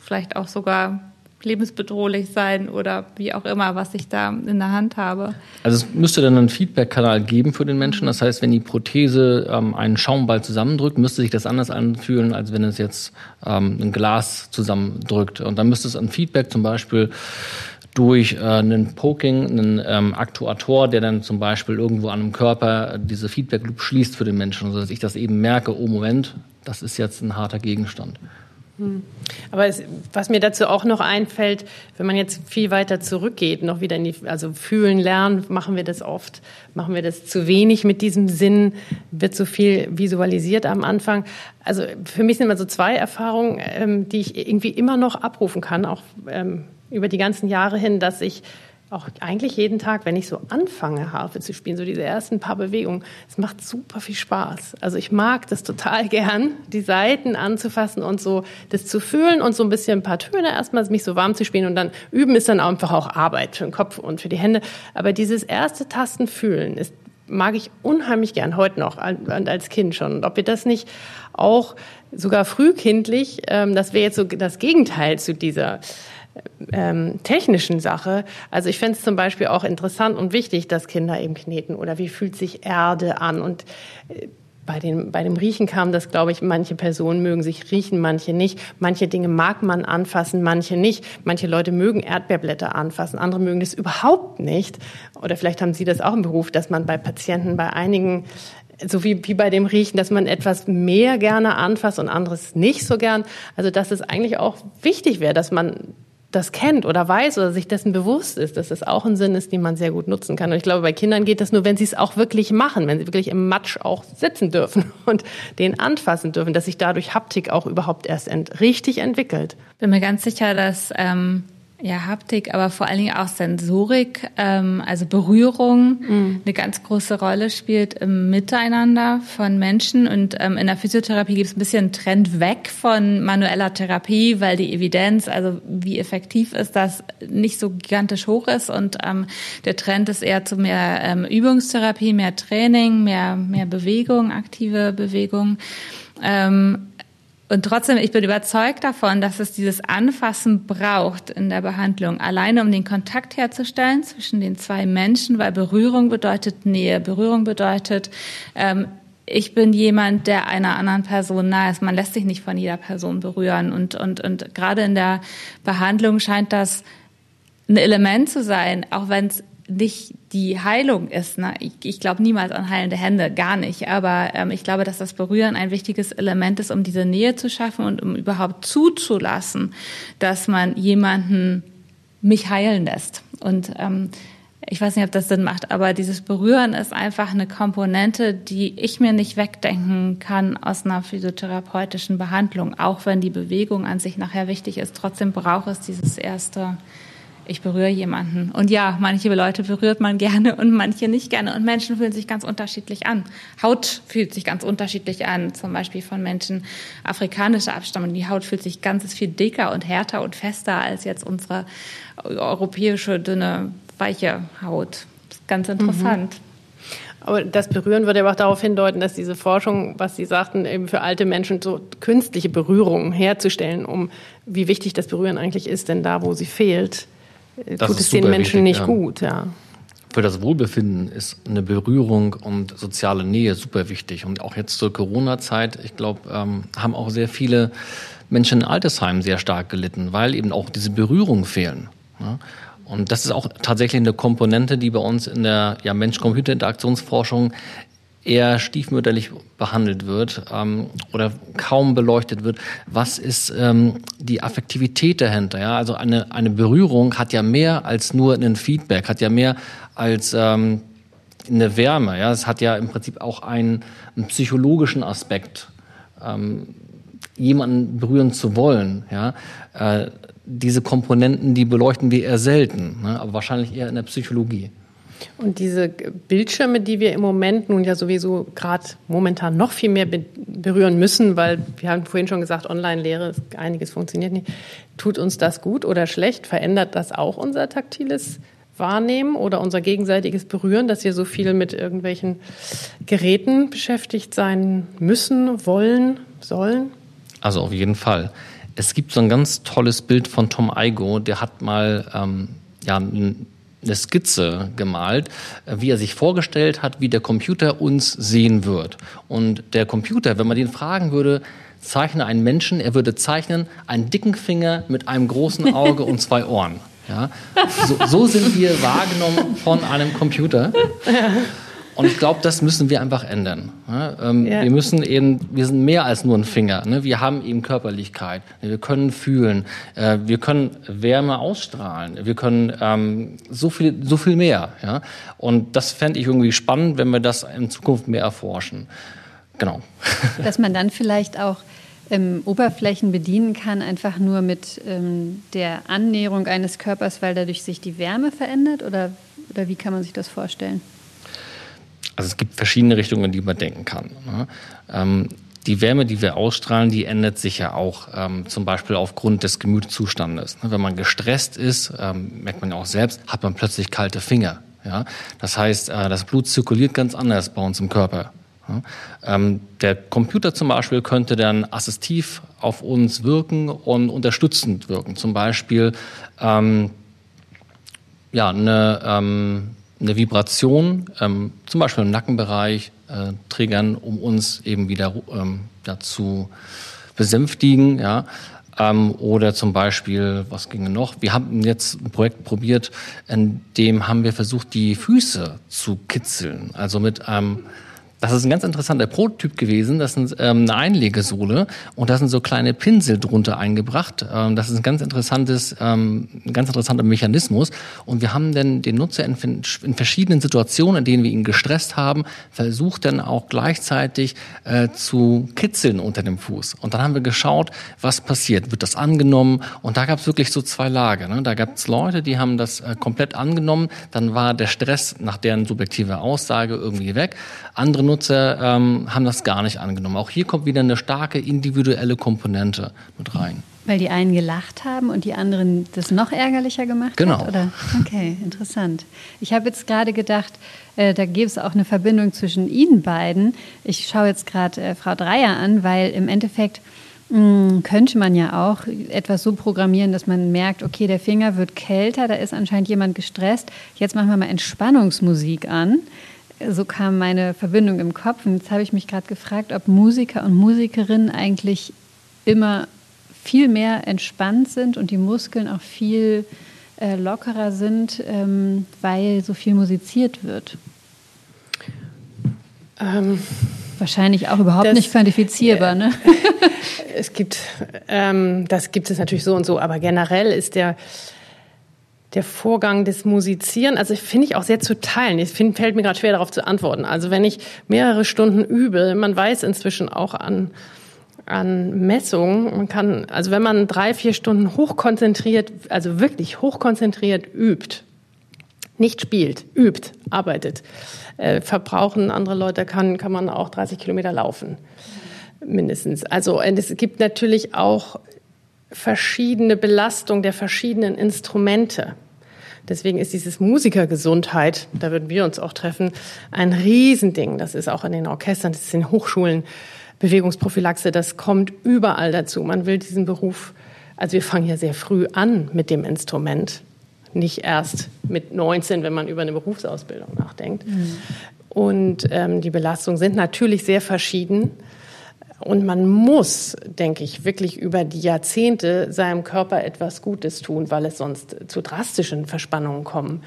vielleicht auch sogar lebensbedrohlich sein oder wie auch immer, was ich da in der Hand habe. Also es müsste dann einen Feedback-Kanal geben für den Menschen. Das heißt, wenn die Prothese ähm, einen Schaumball zusammendrückt, müsste sich das anders anfühlen, als wenn es jetzt ähm, ein Glas zusammendrückt. Und dann müsste es ein Feedback zum Beispiel durch äh, einen Poking, einen ähm, Aktuator, der dann zum Beispiel irgendwo an einem Körper diese Feedback-Loop schließt für den Menschen, sodass ich das eben merke, oh Moment, das ist jetzt ein harter Gegenstand. Hm. Aber es, was mir dazu auch noch einfällt, wenn man jetzt viel weiter zurückgeht, noch wieder in die, also fühlen, lernen, machen wir das oft, machen wir das zu wenig mit diesem Sinn, wird so viel visualisiert am Anfang. Also für mich sind immer so zwei Erfahrungen, ähm, die ich irgendwie immer noch abrufen kann, auch ähm, über die ganzen Jahre hin, dass ich auch eigentlich jeden Tag, wenn ich so anfange, Harfe zu spielen, so diese ersten paar Bewegungen, es macht super viel Spaß. Also ich mag das total gern, die Saiten anzufassen und so das zu fühlen und so ein bisschen ein paar Töne erstmal mich so warm zu spielen und dann üben ist dann einfach auch Arbeit für den Kopf und für die Hände. Aber dieses erste Tastenfühlen ist mag ich unheimlich gern heute noch und als Kind schon. Und ob wir das nicht auch sogar frühkindlich, ähm, das wäre jetzt so das Gegenteil zu dieser ähm, technischen Sache. Also ich fände es zum Beispiel auch interessant und wichtig, dass Kinder eben kneten oder wie fühlt sich Erde an und äh, bei, den, bei dem Riechen kam das, glaube ich, manche Personen mögen sich riechen, manche nicht. Manche Dinge mag man anfassen, manche nicht. Manche Leute mögen Erdbeerblätter anfassen, andere mögen das überhaupt nicht. Oder vielleicht haben Sie das auch im Beruf, dass man bei Patienten, bei einigen so wie, wie bei dem Riechen, dass man etwas mehr gerne anfasst und anderes nicht so gern. Also dass es eigentlich auch wichtig wäre, dass man das kennt oder weiß oder sich dessen bewusst ist, dass das auch ein Sinn ist, den man sehr gut nutzen kann. Und ich glaube, bei Kindern geht das nur, wenn sie es auch wirklich machen, wenn sie wirklich im Matsch auch sitzen dürfen und den anfassen dürfen, dass sich dadurch Haptik auch überhaupt erst ent richtig entwickelt. Bin mir ganz sicher, dass ähm, ja, Haptik, aber vor allen Dingen auch Sensorik, ähm, also Berührung, mhm. eine ganz große Rolle spielt im Miteinander von Menschen. Und ähm, in der Physiotherapie gibt es ein bisschen einen Trend weg von manueller Therapie, weil die Evidenz, also wie effektiv ist das, nicht so gigantisch hoch ist. Und ähm, der Trend ist eher zu mehr ähm, Übungstherapie, mehr Training, mehr, mehr Bewegung, aktive Bewegung. Ähm, und trotzdem, ich bin überzeugt davon, dass es dieses Anfassen braucht in der Behandlung, alleine um den Kontakt herzustellen zwischen den zwei Menschen, weil Berührung bedeutet Nähe, Berührung bedeutet, ähm, ich bin jemand, der einer anderen Person nahe ist. Man lässt sich nicht von jeder Person berühren. Und, und, und gerade in der Behandlung scheint das ein Element zu sein, auch wenn es nicht die Heilung ist. Ne? Ich, ich glaube niemals an heilende Hände, gar nicht. Aber ähm, ich glaube, dass das Berühren ein wichtiges Element ist, um diese Nähe zu schaffen und um überhaupt zuzulassen, dass man jemanden mich heilen lässt. Und ähm, ich weiß nicht, ob das Sinn macht, aber dieses Berühren ist einfach eine Komponente, die ich mir nicht wegdenken kann aus einer physiotherapeutischen Behandlung. Auch wenn die Bewegung an sich nachher wichtig ist, trotzdem braucht es dieses erste ich berühre jemanden. Und ja, manche Leute berührt man gerne und manche nicht gerne. Und Menschen fühlen sich ganz unterschiedlich an. Haut fühlt sich ganz unterschiedlich an. Zum Beispiel von Menschen afrikanischer Abstammung. Die Haut fühlt sich ganz viel dicker und härter und fester als jetzt unsere europäische, dünne, weiche Haut. Das ist ganz interessant. Mhm. Aber das Berühren würde aber auch darauf hindeuten, dass diese Forschung, was Sie sagten, eben für alte Menschen so künstliche Berührungen herzustellen, um wie wichtig das Berühren eigentlich ist, denn da, wo sie fehlt, das tut es den Menschen wichtig, nicht ja. gut, ja. Für das Wohlbefinden ist eine Berührung und soziale Nähe super wichtig. Und auch jetzt zur Corona-Zeit, ich glaube, ähm, haben auch sehr viele Menschen in Altersheimen sehr stark gelitten, weil eben auch diese Berührungen fehlen. Ja? Und das ist auch tatsächlich eine Komponente, die bei uns in der ja, Mensch-Computer-Interaktionsforschung eher stiefmütterlich behandelt wird ähm, oder kaum beleuchtet wird, was ist ähm, die Affektivität dahinter? Ja? Also eine, eine Berührung hat ja mehr als nur ein Feedback, hat ja mehr als ähm, eine Wärme. Ja? Es hat ja im Prinzip auch einen, einen psychologischen Aspekt, ähm, jemanden berühren zu wollen. Ja? Äh, diese Komponenten, die beleuchten wir eher selten, ne? aber wahrscheinlich eher in der Psychologie. Und diese Bildschirme, die wir im Moment nun ja sowieso gerade momentan noch viel mehr berühren müssen, weil wir haben vorhin schon gesagt, Online-Lehre, einiges funktioniert nicht. Tut uns das gut oder schlecht? Verändert das auch unser taktiles Wahrnehmen oder unser gegenseitiges Berühren, dass wir so viel mit irgendwelchen Geräten beschäftigt sein müssen, wollen, sollen? Also auf jeden Fall. Es gibt so ein ganz tolles Bild von Tom Igo, der hat mal ähm, ja, eine Skizze gemalt, wie er sich vorgestellt hat, wie der Computer uns sehen wird. Und der Computer, wenn man den fragen würde, zeichne einen Menschen, er würde zeichnen einen dicken Finger mit einem großen Auge und zwei Ohren. Ja? So, so sind wir wahrgenommen von einem Computer. Und ich glaube, das müssen wir einfach ändern. Ähm, ja. Wir müssen eben, wir sind mehr als nur ein Finger. Ne? Wir haben eben Körperlichkeit. Wir können fühlen. Äh, wir können Wärme ausstrahlen. Wir können ähm, so viel, so viel mehr. Ja? Und das fände ich irgendwie spannend, wenn wir das in Zukunft mehr erforschen. Genau. Dass man dann vielleicht auch ähm, Oberflächen bedienen kann, einfach nur mit ähm, der Annäherung eines Körpers, weil dadurch sich die Wärme verändert? Oder, oder wie kann man sich das vorstellen? Also es gibt verschiedene Richtungen, in die man denken kann. Ne? Ähm, die Wärme, die wir ausstrahlen, die ändert sich ja auch ähm, zum Beispiel aufgrund des Gemütszustandes. Ne? Wenn man gestresst ist, ähm, merkt man ja auch selbst, hat man plötzlich kalte Finger. Ja? Das heißt, äh, das Blut zirkuliert ganz anders bei uns im Körper. Ja? Ähm, der Computer zum Beispiel könnte dann assistiv auf uns wirken und unterstützend wirken. Zum Beispiel ähm, ja, eine ähm, eine Vibration, ähm, zum Beispiel im Nackenbereich, äh, triggern, um uns eben wieder ähm, ja, zu besänftigen. Ja. Ähm, oder zum Beispiel, was ginge noch? Wir haben jetzt ein Projekt probiert, in dem haben wir versucht, die Füße zu kitzeln. Also mit einem Das ist ein ganz interessanter Prototyp gewesen. Das ist ähm, eine Einlegesohle und da sind so kleine Pinsel drunter eingebracht. Ähm, das ist ein ganz interessantes, ähm, ein ganz interessanter Mechanismus. Und wir haben dann den Nutzer in, verschiedenen Situationen, in denen wir ihn gestresst haben, versucht dann auch gleichzeitig äh, zu kitzeln unter dem Fuß. Und dann haben wir geschaut, was passiert. Wird das angenommen? Und da gab es wirklich so zwei Lager. Ne? Da gab es Leute, die haben das äh, komplett angenommen. Dann war der Stress nach deren subjektiver Aussage irgendwie weg. Andere Nutzer ähm, haben das gar nicht angenommen. Auch hier kommt wieder eine starke individuelle Komponente mit rein. Weil die einen gelacht haben und die anderen das noch ärgerlicher gemacht genau. hat? Genau. Okay, interessant. Ich habe jetzt gerade gedacht, äh, da gäbe es auch eine Verbindung zwischen Ihnen beiden. Ich schaue jetzt gerade äh, Frau Dreier an, weil im Endeffekt mh, hm, könnte man ja auch etwas so programmieren, dass man merkt, okay, der Finger wird kälter, da ist anscheinend jemand gestresst. Jetzt machen wir mal Entspannungsmusik an so kam meine Verbindung im Kopf. Und jetzt habe ich mich gerade gefragt, ob Musiker und Musikerinnen eigentlich immer viel mehr entspannt sind und die Muskeln auch viel äh, lockerer sind, ähm, weil so viel musiziert wird. Ähm, Wahrscheinlich auch überhaupt das, nicht quantifizierbar. Ne? es gibt, ähm, das gibt es natürlich so und so, aber generell ist der der Vorgang des Musizieren, also finde ich auch sehr zu teilen. Es fällt mir gerade schwer darauf zu antworten. Also wenn ich mehrere Stunden übe, man weiß inzwischen auch an an Messungen, man kann, also wenn man drei, vier Stunden hochkonzentriert, also wirklich hochkonzentriert übt, nicht spielt, übt, arbeitet, äh, verbrauchen andere Leute, kann, kann man auch 30 Kilometer laufen, mindestens. Also es gibt natürlich auch verschiedene Belastung der verschiedenen Instrumente. Deswegen ist dieses Musikergesundheit, da würden wir uns auch treffen, ein Riesending. Das ist auch in den Orchestern, das ist in Hochschulen, Bewegungsprophylaxe, das kommt überall dazu. Man will diesen Beruf, also wir fangen ja sehr früh an mit dem Instrument, nicht erst mit 19, wenn man über eine Berufsausbildung nachdenkt. Mhm. Und ähm, die Belastungen sind natürlich sehr verschieden. Und man muss, denke ich, wirklich über die Jahrzehnte seinem Körper etwas Gutes tun, weil es sonst zu drastischen Verspannungen kommen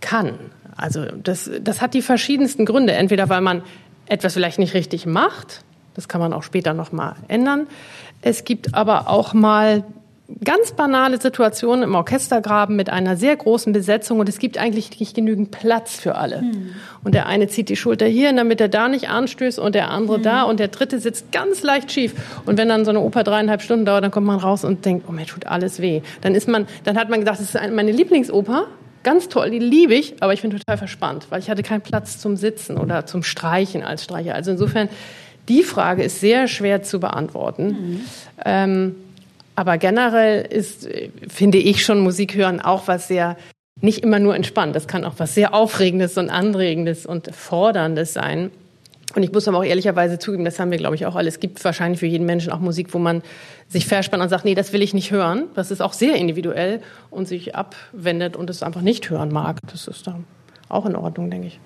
kann. Also das, das hat die verschiedensten Gründe. Entweder weil man etwas vielleicht nicht richtig macht, das kann man auch später noch mal ändern. Es gibt aber auch mal ganz banale Situationen im Orchestergraben mit einer sehr großen Besetzung und es gibt eigentlich nicht genügend Platz für alle. Mhm. Und der eine zieht die Schulter hier, damit er da nicht anstößt und der andere mhm. da und der dritte sitzt ganz leicht schief. Und wenn dann so eine Oper dreieinhalb Stunden dauert, dann kommt man raus und denkt, oh mir tut alles weh. Dann ist man, dann hat man gedacht, das ist meine Lieblingsoper. Ganz toll, die liebe ich, aber ich bin total verspannt, weil ich hatte keinen Platz zum Sitzen oder zum Streichen als Streicher. Also insofern, die Frage ist sehr schwer zu beantworten. Mhm. Ähm, aber generell ist, finde ich schon Musik hören auch was sehr, nicht immer nur entspannt. Das kann auch was sehr Aufregendes und Anregendes und Forderndes sein. Und ich muss aber auch ehrlicherweise zugeben, das haben wir, glaube ich, auch alle. Es gibt wahrscheinlich für jeden Menschen auch Musik, wo man sich verspannt und sagt, nee, das will ich nicht hören. Das ist auch sehr individuell und sich abwendet und es einfach nicht hören mag. Das ist dann auch in Ordnung, denke ich.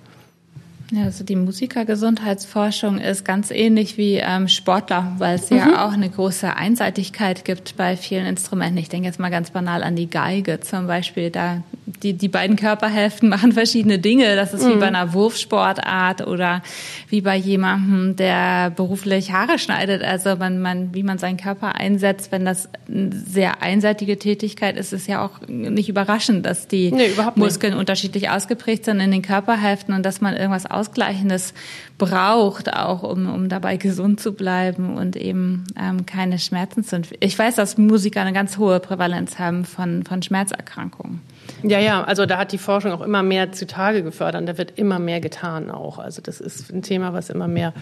Ja, also die Musikergesundheitsforschung ist ganz ähnlich wie ähm, Sportler, weil es mhm. ja auch eine große Einseitigkeit gibt bei vielen Instrumenten. Ich denke jetzt mal ganz banal an die Geige zum Beispiel. Da die, die beiden Körperhälften machen verschiedene Dinge. Das ist mhm. wie bei einer Wurfsportart oder wie bei jemandem, der beruflich Haare schneidet. Also man, man, wie man seinen Körper einsetzt, wenn das eine sehr einseitige Tätigkeit ist, ist ja auch nicht überraschend, dass die nee, Muskeln unterschiedlich ausgeprägt sind in den Körperhälften und dass man irgendwas Ausgleichendes braucht, auch um, um dabei gesund zu bleiben und eben ähm, keine Schmerzen zu entwickeln. Ich weiß, dass Musiker eine ganz hohe Prävalenz haben von, von Schmerzerkrankungen. Ja, ja, also da hat die Forschung auch immer mehr zutage gefördert. Da wird immer mehr getan auch. Also das ist ein Thema, was immer mehr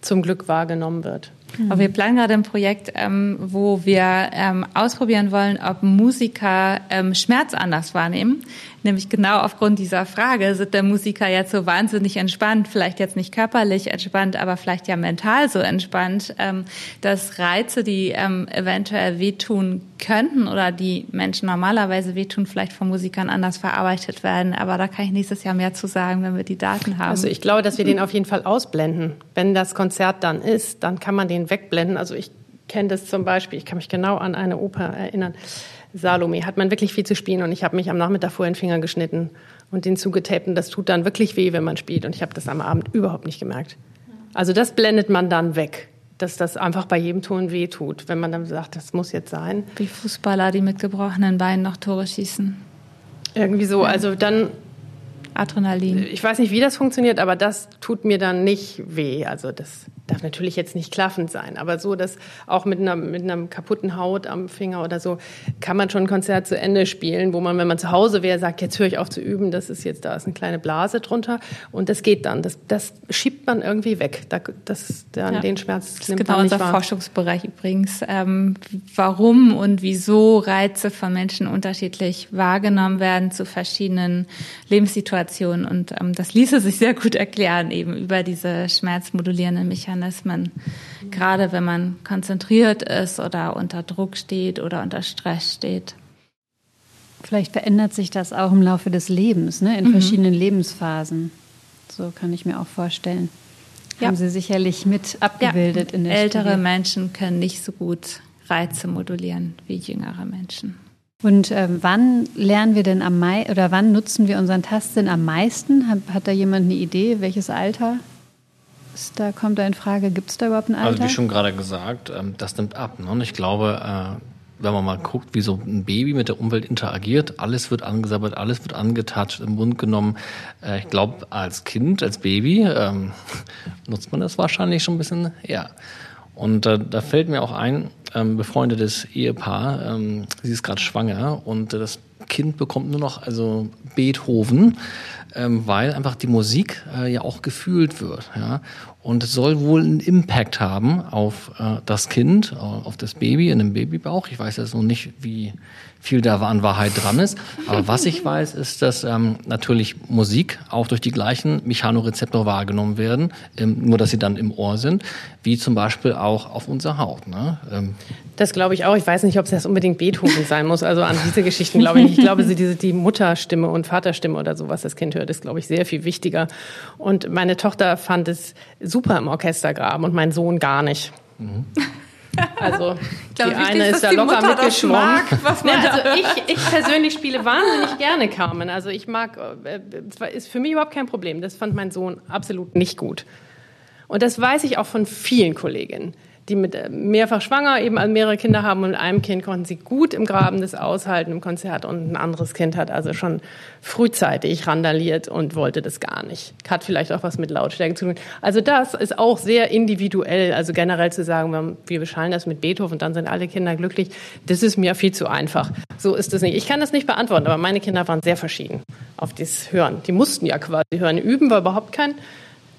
zum Glück wahrgenommen wird. Aber wir planen gerade ein Projekt, ähm, wo wir ähm, ausprobieren wollen, ob Musiker ähm, Schmerz anders wahrnehmen. Nämlich genau aufgrund dieser Frage, sind der Musiker jetzt so wahnsinnig entspannt, vielleicht jetzt nicht körperlich entspannt, aber vielleicht ja mental so entspannt, ähm, dass Reize, die ähm, eventuell wehtun könnten oder die Menschen normalerweise wehtun, vielleicht von Musikern anders verarbeitet werden. Aber da kann ich nächstes Jahr mehr zu sagen, wenn wir die Daten haben. Also ich glaube, dass wir den auf jeden Fall ausblenden. Wenn das Konzert dann ist, dann kann man den wegblenden. Also ich kenne das zum Beispiel, ich kann mich genau an eine Oper erinnern. Salome hat man wirklich viel zu spielen und ich habe mich am Nachmittag vorher den Finger geschnitten und den zugetaped und das tut dann wirklich weh, wenn man spielt und ich habe das am Abend überhaupt nicht gemerkt. Also das blendet man dann weg, dass das einfach bei jedem Ton wehtut, wenn man dann sagt, das muss jetzt sein. Wie Fußballer, die mit gebrochenen Beinen noch Tore schießen. Irgendwie so. Also dann Adrenalin. Ich weiß nicht, wie das funktioniert, aber das tut mir dann nicht weh. Also das darf natürlich jetzt nicht klaffend sein, aber so, dass auch mit einer, mit einer kaputten Haut am Finger oder so kann man schon ein Konzert zu Ende spielen, wo man, wenn man zu Hause wäre, sagt, jetzt höre ich auf zu üben, das ist jetzt, da ist eine kleine Blase drunter und das geht dann. Das, das schiebt man irgendwie weg. Da, das, dann ja. Den Schmerz das ist genau unser wahr. Forschungsbereich übrigens. Ähm, warum und wieso Reize von Menschen unterschiedlich wahrgenommen werden zu verschiedenen Lebenssituationen und ähm, das ließe sich sehr gut erklären eben über diese schmerzmodulierenden Mechanismen. Mechanismen, gerade wenn man konzentriert ist oder unter Druck steht oder unter Stress steht. Vielleicht verändert sich das auch im Laufe des Lebens, ne? in mhm. verschiedenen Lebensphasen. So kann ich mir auch vorstellen. Ja. Haben Sie sicherlich mit abgebildet ja. in der Ältere Studie. Menschen können nicht so gut Reize modulieren wie jüngere Menschen. Und äh, wann lernen wir denn am Mai oder wann nutzen wir unseren Tastsinn am meisten? Hat, hat da jemand eine Idee, welches Alter? Da kommt da in Frage? Gibt es da überhaupt ein Alter? Also wie schon gerade gesagt, ähm, das nimmt ab. Ne? Und ich glaube, äh, wenn man mal guckt, wie so ein Baby mit der Umwelt interagiert, alles wird angesabbert, alles wird angetatscht, im Mund genommen. Äh, ich glaube, als Kind, als Baby ähm, nutzt man das wahrscheinlich schon ein bisschen eher. Und äh, da fällt mir auch ein, ähm, befreundetes Ehepaar, ähm, sie ist gerade schwanger und äh, das Kind bekommt nur noch also Beethoven ähm, weil einfach die Musik äh, ja auch gefühlt wird. Ja? Und es soll wohl einen Impact haben auf äh, das Kind, äh, auf das Baby in dem Babybauch. Ich weiß jetzt noch nicht, wie viel da an Wahrheit dran ist. Aber was ich weiß, ist, dass ähm, natürlich Musik auch durch die gleichen Mechanorezeptor wahrgenommen werden, ähm, nur dass sie dann im Ohr sind, wie zum Beispiel auch auf unserer Haut. Ne? Ähm, das glaube ich auch. Ich weiß nicht, ob es das unbedingt Beethoven sein muss. Also an diese Geschichten glaube ich nicht. Ich glaube, diese, die Mutterstimme und Vaterstimme oder so, was das Kind hört, ist, glaube ich, sehr viel wichtiger. Und meine Tochter fand es super im Orchestergraben und mein Sohn gar nicht. Mhm. Also die wichtig, eine ist da locker mitgeschwommen. also ich, ich persönlich spiele wahnsinnig gerne Carmen. Also ich mag, äh, ist für mich überhaupt kein Problem. Das fand mein Sohn absolut nicht gut. Und das weiß ich auch von vielen Kolleginnen die mit äh, mehrfach schwanger eben mehrere Kinder haben und einem Kind konnten sie gut im Graben das aushalten im Konzert und ein anderes Kind hat also schon frühzeitig randaliert und wollte das gar nicht. Hat vielleicht auch was mit Lautstärke zu tun. Also das ist auch sehr individuell, also generell zu sagen, wir beschallen das mit Beethoven und dann sind alle Kinder glücklich, das ist mir viel zu einfach. So ist es nicht. Ich kann das nicht beantworten, aber meine Kinder waren sehr verschieden auf das Hören. Die mussten ja quasi hören. Üben war überhaupt kein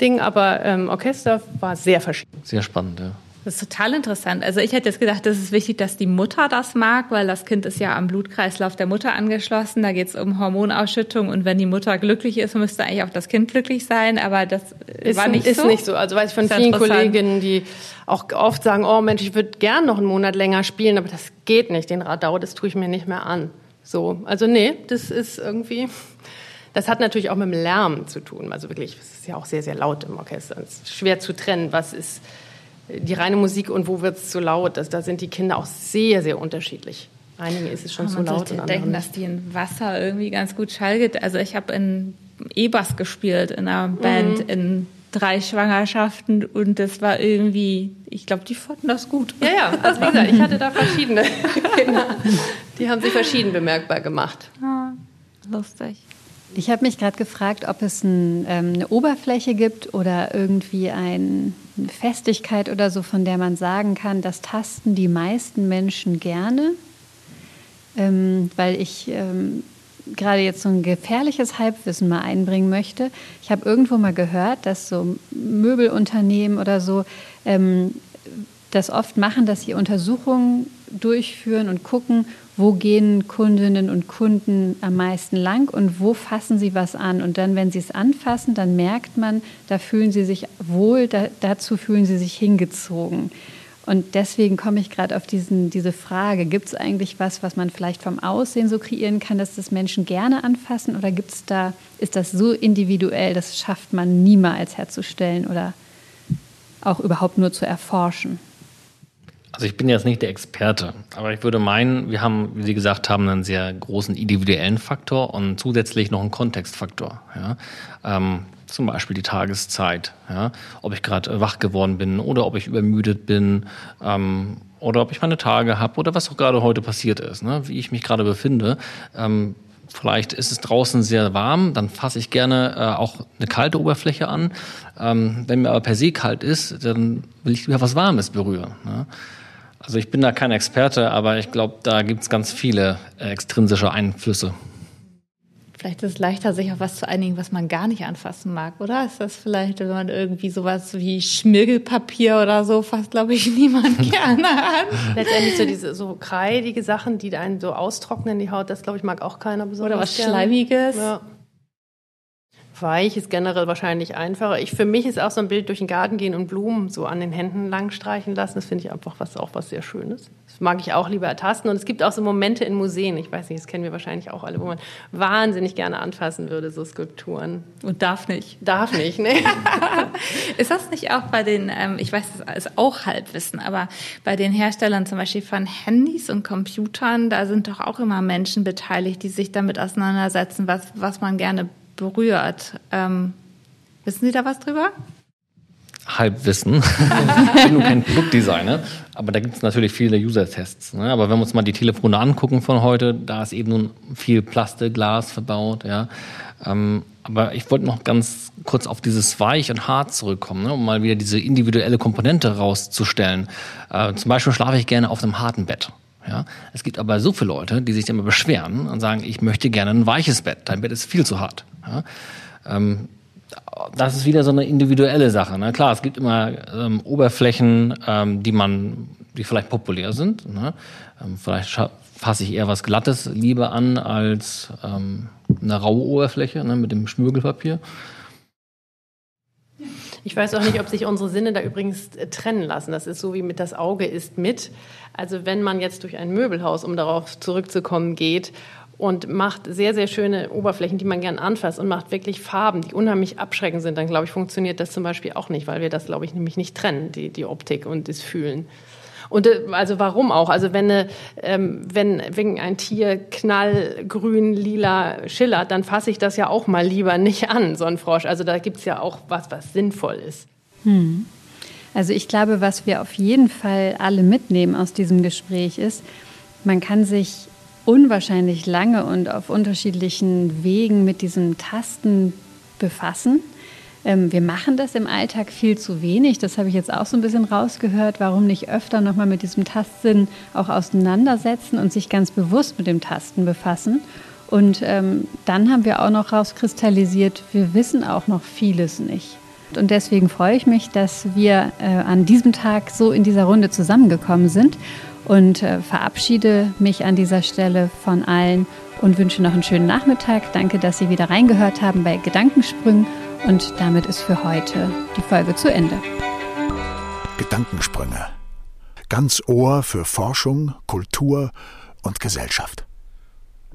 Ding, aber ähm, Orchester war sehr verschieden. Sehr spannend, ja. Das ist total interessant. Also ich hätte jetzt gedacht, das ist wichtig, dass die Mutter das mag, weil das Kind ist ja am Blutkreislauf der Mutter angeschlossen. Da geht es um Hormonausschüttung und wenn die Mutter glücklich ist, müsste eigentlich auch das Kind glücklich sein. Aber das ist war nicht ist so. nicht so. Also weiß ich von vielen Kolleginnen, die auch oft sagen, oh Mensch, ich würde gern noch einen Monat länger spielen, aber das geht nicht. Den Radau, das tue ich mir nicht mehr an. So, also nee, das ist irgendwie. Das hat natürlich auch mit dem Lärm zu tun. Also wirklich, es ist ja auch sehr, sehr laut im Orchester. Es ist schwer zu trennen, was ist die reine Musik und wo wird es zu laut. Das, da sind die Kinder auch sehr, sehr unterschiedlich. Einigen ist es schon zu laut. Man denken, dass die in Wasser irgendwie ganz gut Schall Also ich habe in E-Bass gespielt in einer Band mhm. in drei Schwangerschaften und das war irgendwie, ich glaube, die fanden das gut. Ja, ja, also wie gesagt, ich hatte da verschiedene Kinder, die haben sich verschieden bemerkbar gemacht. Ah, lustig. Ich habe mich gerade gefragt, ob es ein, ähm, eine Oberfläche gibt oder irgendwie ein, Festigkeit oder so, von der man sagen kann, das tasten die meisten Menschen gerne. Ähm, weil ich ähm, gerade jetzt so ein gefährliches Halbwissen mal einbringen möchte. Ich habe irgendwo mal gehört, dass so Möbelunternehmen oder so ähm, das oft machen, dass sie Untersuchungen durchführen und gucken, wo gehen Kundinnen und Kunden am meisten lang und wo fassen sie was an. Und dann, wenn sie es anfassen, dann merkt man, da fühlen sie sich wohl, da, dazu fühlen sie sich hingezogen. Und deswegen komme ich gerade auf diesen, diese Frage, gibt es eigentlich was, was man vielleicht vom Aussehen so kreieren kann, dass das Menschen gerne anfassen? Oder gibt's da, ist das so individuell, das schafft man niemals herzustellen oder auch überhaupt nur zu erforschen? Also ich bin jetzt nicht der Experte, aber ich würde meinen, wir haben, wie Sie gesagt haben, einen sehr großen individuellen Faktor und zusätzlich noch einen Kontextfaktor. Ja? Ähm, zum Beispiel die Tageszeit, ja, ob ich gerade wach geworden bin oder ob ich übermüdet bin ähm, oder ob ich meine Tage habe oder was auch gerade heute passiert ist, ne, wie ich mich gerade befinde. Ähm, vielleicht ist es draußen sehr warm, dann fasse ich gerne äh, auch eine kalte Oberfläche an. Ähm, wenn mir aber per se kalt ist, dann will ich lieber was Warmes berühren. Ne? Also ich bin da kein Experte, aber ich glaube, da gibt es ganz viele äh, extrinsische Einflüsse. Vielleicht ist es leichter, sich auf was zu einigen, was man gar nicht anfassen mag, oder? Ist das vielleicht, wenn man irgendwie sowas wie Schmirgelpapier oder so fasst, glaube ich, niemand gerne an. Letztendlich so diese so kreidige Sachen, die einen so austrocknen, die Haut, das glaube ich mag auch keiner besonders. Oder was gerne. Schleimiges. Ja. Weich ist generell wahrscheinlich einfacher. Ich, für mich ist auch so ein Bild durch den Garten gehen und Blumen so an den Händen lang streichen lassen. Das finde ich einfach was, auch was sehr Schönes. Das mag ich auch lieber ertasten. Und es gibt auch so Momente in Museen, ich weiß nicht, das kennen wir wahrscheinlich auch alle, wo man wahnsinnig gerne anfassen würde, so Skulpturen. Und darf nicht. Darf nicht, ne? ist das nicht auch bei den, ähm, ich weiß, das ist auch Halbwissen, aber bei den Herstellern zum Beispiel von Handys und Computern, da sind doch auch immer Menschen beteiligt, die sich damit auseinandersetzen, was, was man gerne berührt. Ähm, wissen Sie da was drüber? Halbwissen. ich bin nur kein Produktdesigner, aber da gibt es natürlich viele User-Tests. Ne? Aber wenn wir uns mal die Telefone angucken von heute, da ist eben nun viel Plastik, Glas verbaut. Ja? Ähm, aber ich wollte noch ganz kurz auf dieses Weich und Hart zurückkommen, ne? um mal wieder diese individuelle Komponente rauszustellen. Äh, zum Beispiel schlafe ich gerne auf einem harten Bett. Ja? Es gibt aber so viele Leute, die sich immer beschweren und sagen, ich möchte gerne ein weiches Bett. Dein Bett ist viel zu hart. Ja? Ähm, das ist wieder so eine individuelle Sache. Ne? Klar, es gibt immer ähm, Oberflächen, ähm, die man, die vielleicht populär sind. Ne? Ähm, vielleicht fasse ich eher was Glattes lieber an als ähm, eine raue Oberfläche ne, mit dem Schmirgelpapier. Ich weiß auch nicht, ob sich unsere Sinne da übrigens äh, trennen lassen. Das ist so wie mit das Auge ist mit. Also wenn man jetzt durch ein Möbelhaus, um darauf zurückzukommen, geht und macht sehr, sehr schöne Oberflächen, die man gern anfasst und macht wirklich Farben, die unheimlich abschreckend sind, dann glaube ich, funktioniert das zum Beispiel auch nicht, weil wir das, glaube ich, nämlich nicht trennen, die, die Optik und das Fühlen. Und äh, also warum auch? Also wenn, eine, ähm, wenn, wenn ein Tier knallgrün, lila schillert, dann fasse ich das ja auch mal lieber nicht an, so ein Frosch. Also da gibt es ja auch was, was sinnvoll ist. Hm. Also ich glaube, was wir auf jeden Fall alle mitnehmen aus diesem Gespräch ist, man kann sich unwahrscheinlich lange und auf unterschiedlichen Wegen mit diesen Tasten befassen. Ähm, wir machen das im Alltag viel zu wenig. Das habe ich jetzt auch so ein bisschen rausgehört. Warum nicht öfter nochmal mit diesem Tastsinn auch auseinandersetzen und sich ganz bewusst mit dem Tasten befassen? Und ähm, dann haben wir auch noch rauskristallisiert, wir wissen auch noch vieles nicht. Und deswegen freue ich mich, dass wir äh, an diesem Tag so in dieser Runde zusammengekommen sind und äh, verabschiede mich an dieser Stelle von allen und wünsche noch einen schönen Nachmittag. Danke, dass Sie wieder reingehört haben bei Gedankensprüngen und damit ist für heute die Folge zu Ende. Gedankensprünge. Ganz Ohr für Forschung, Kultur und Gesellschaft.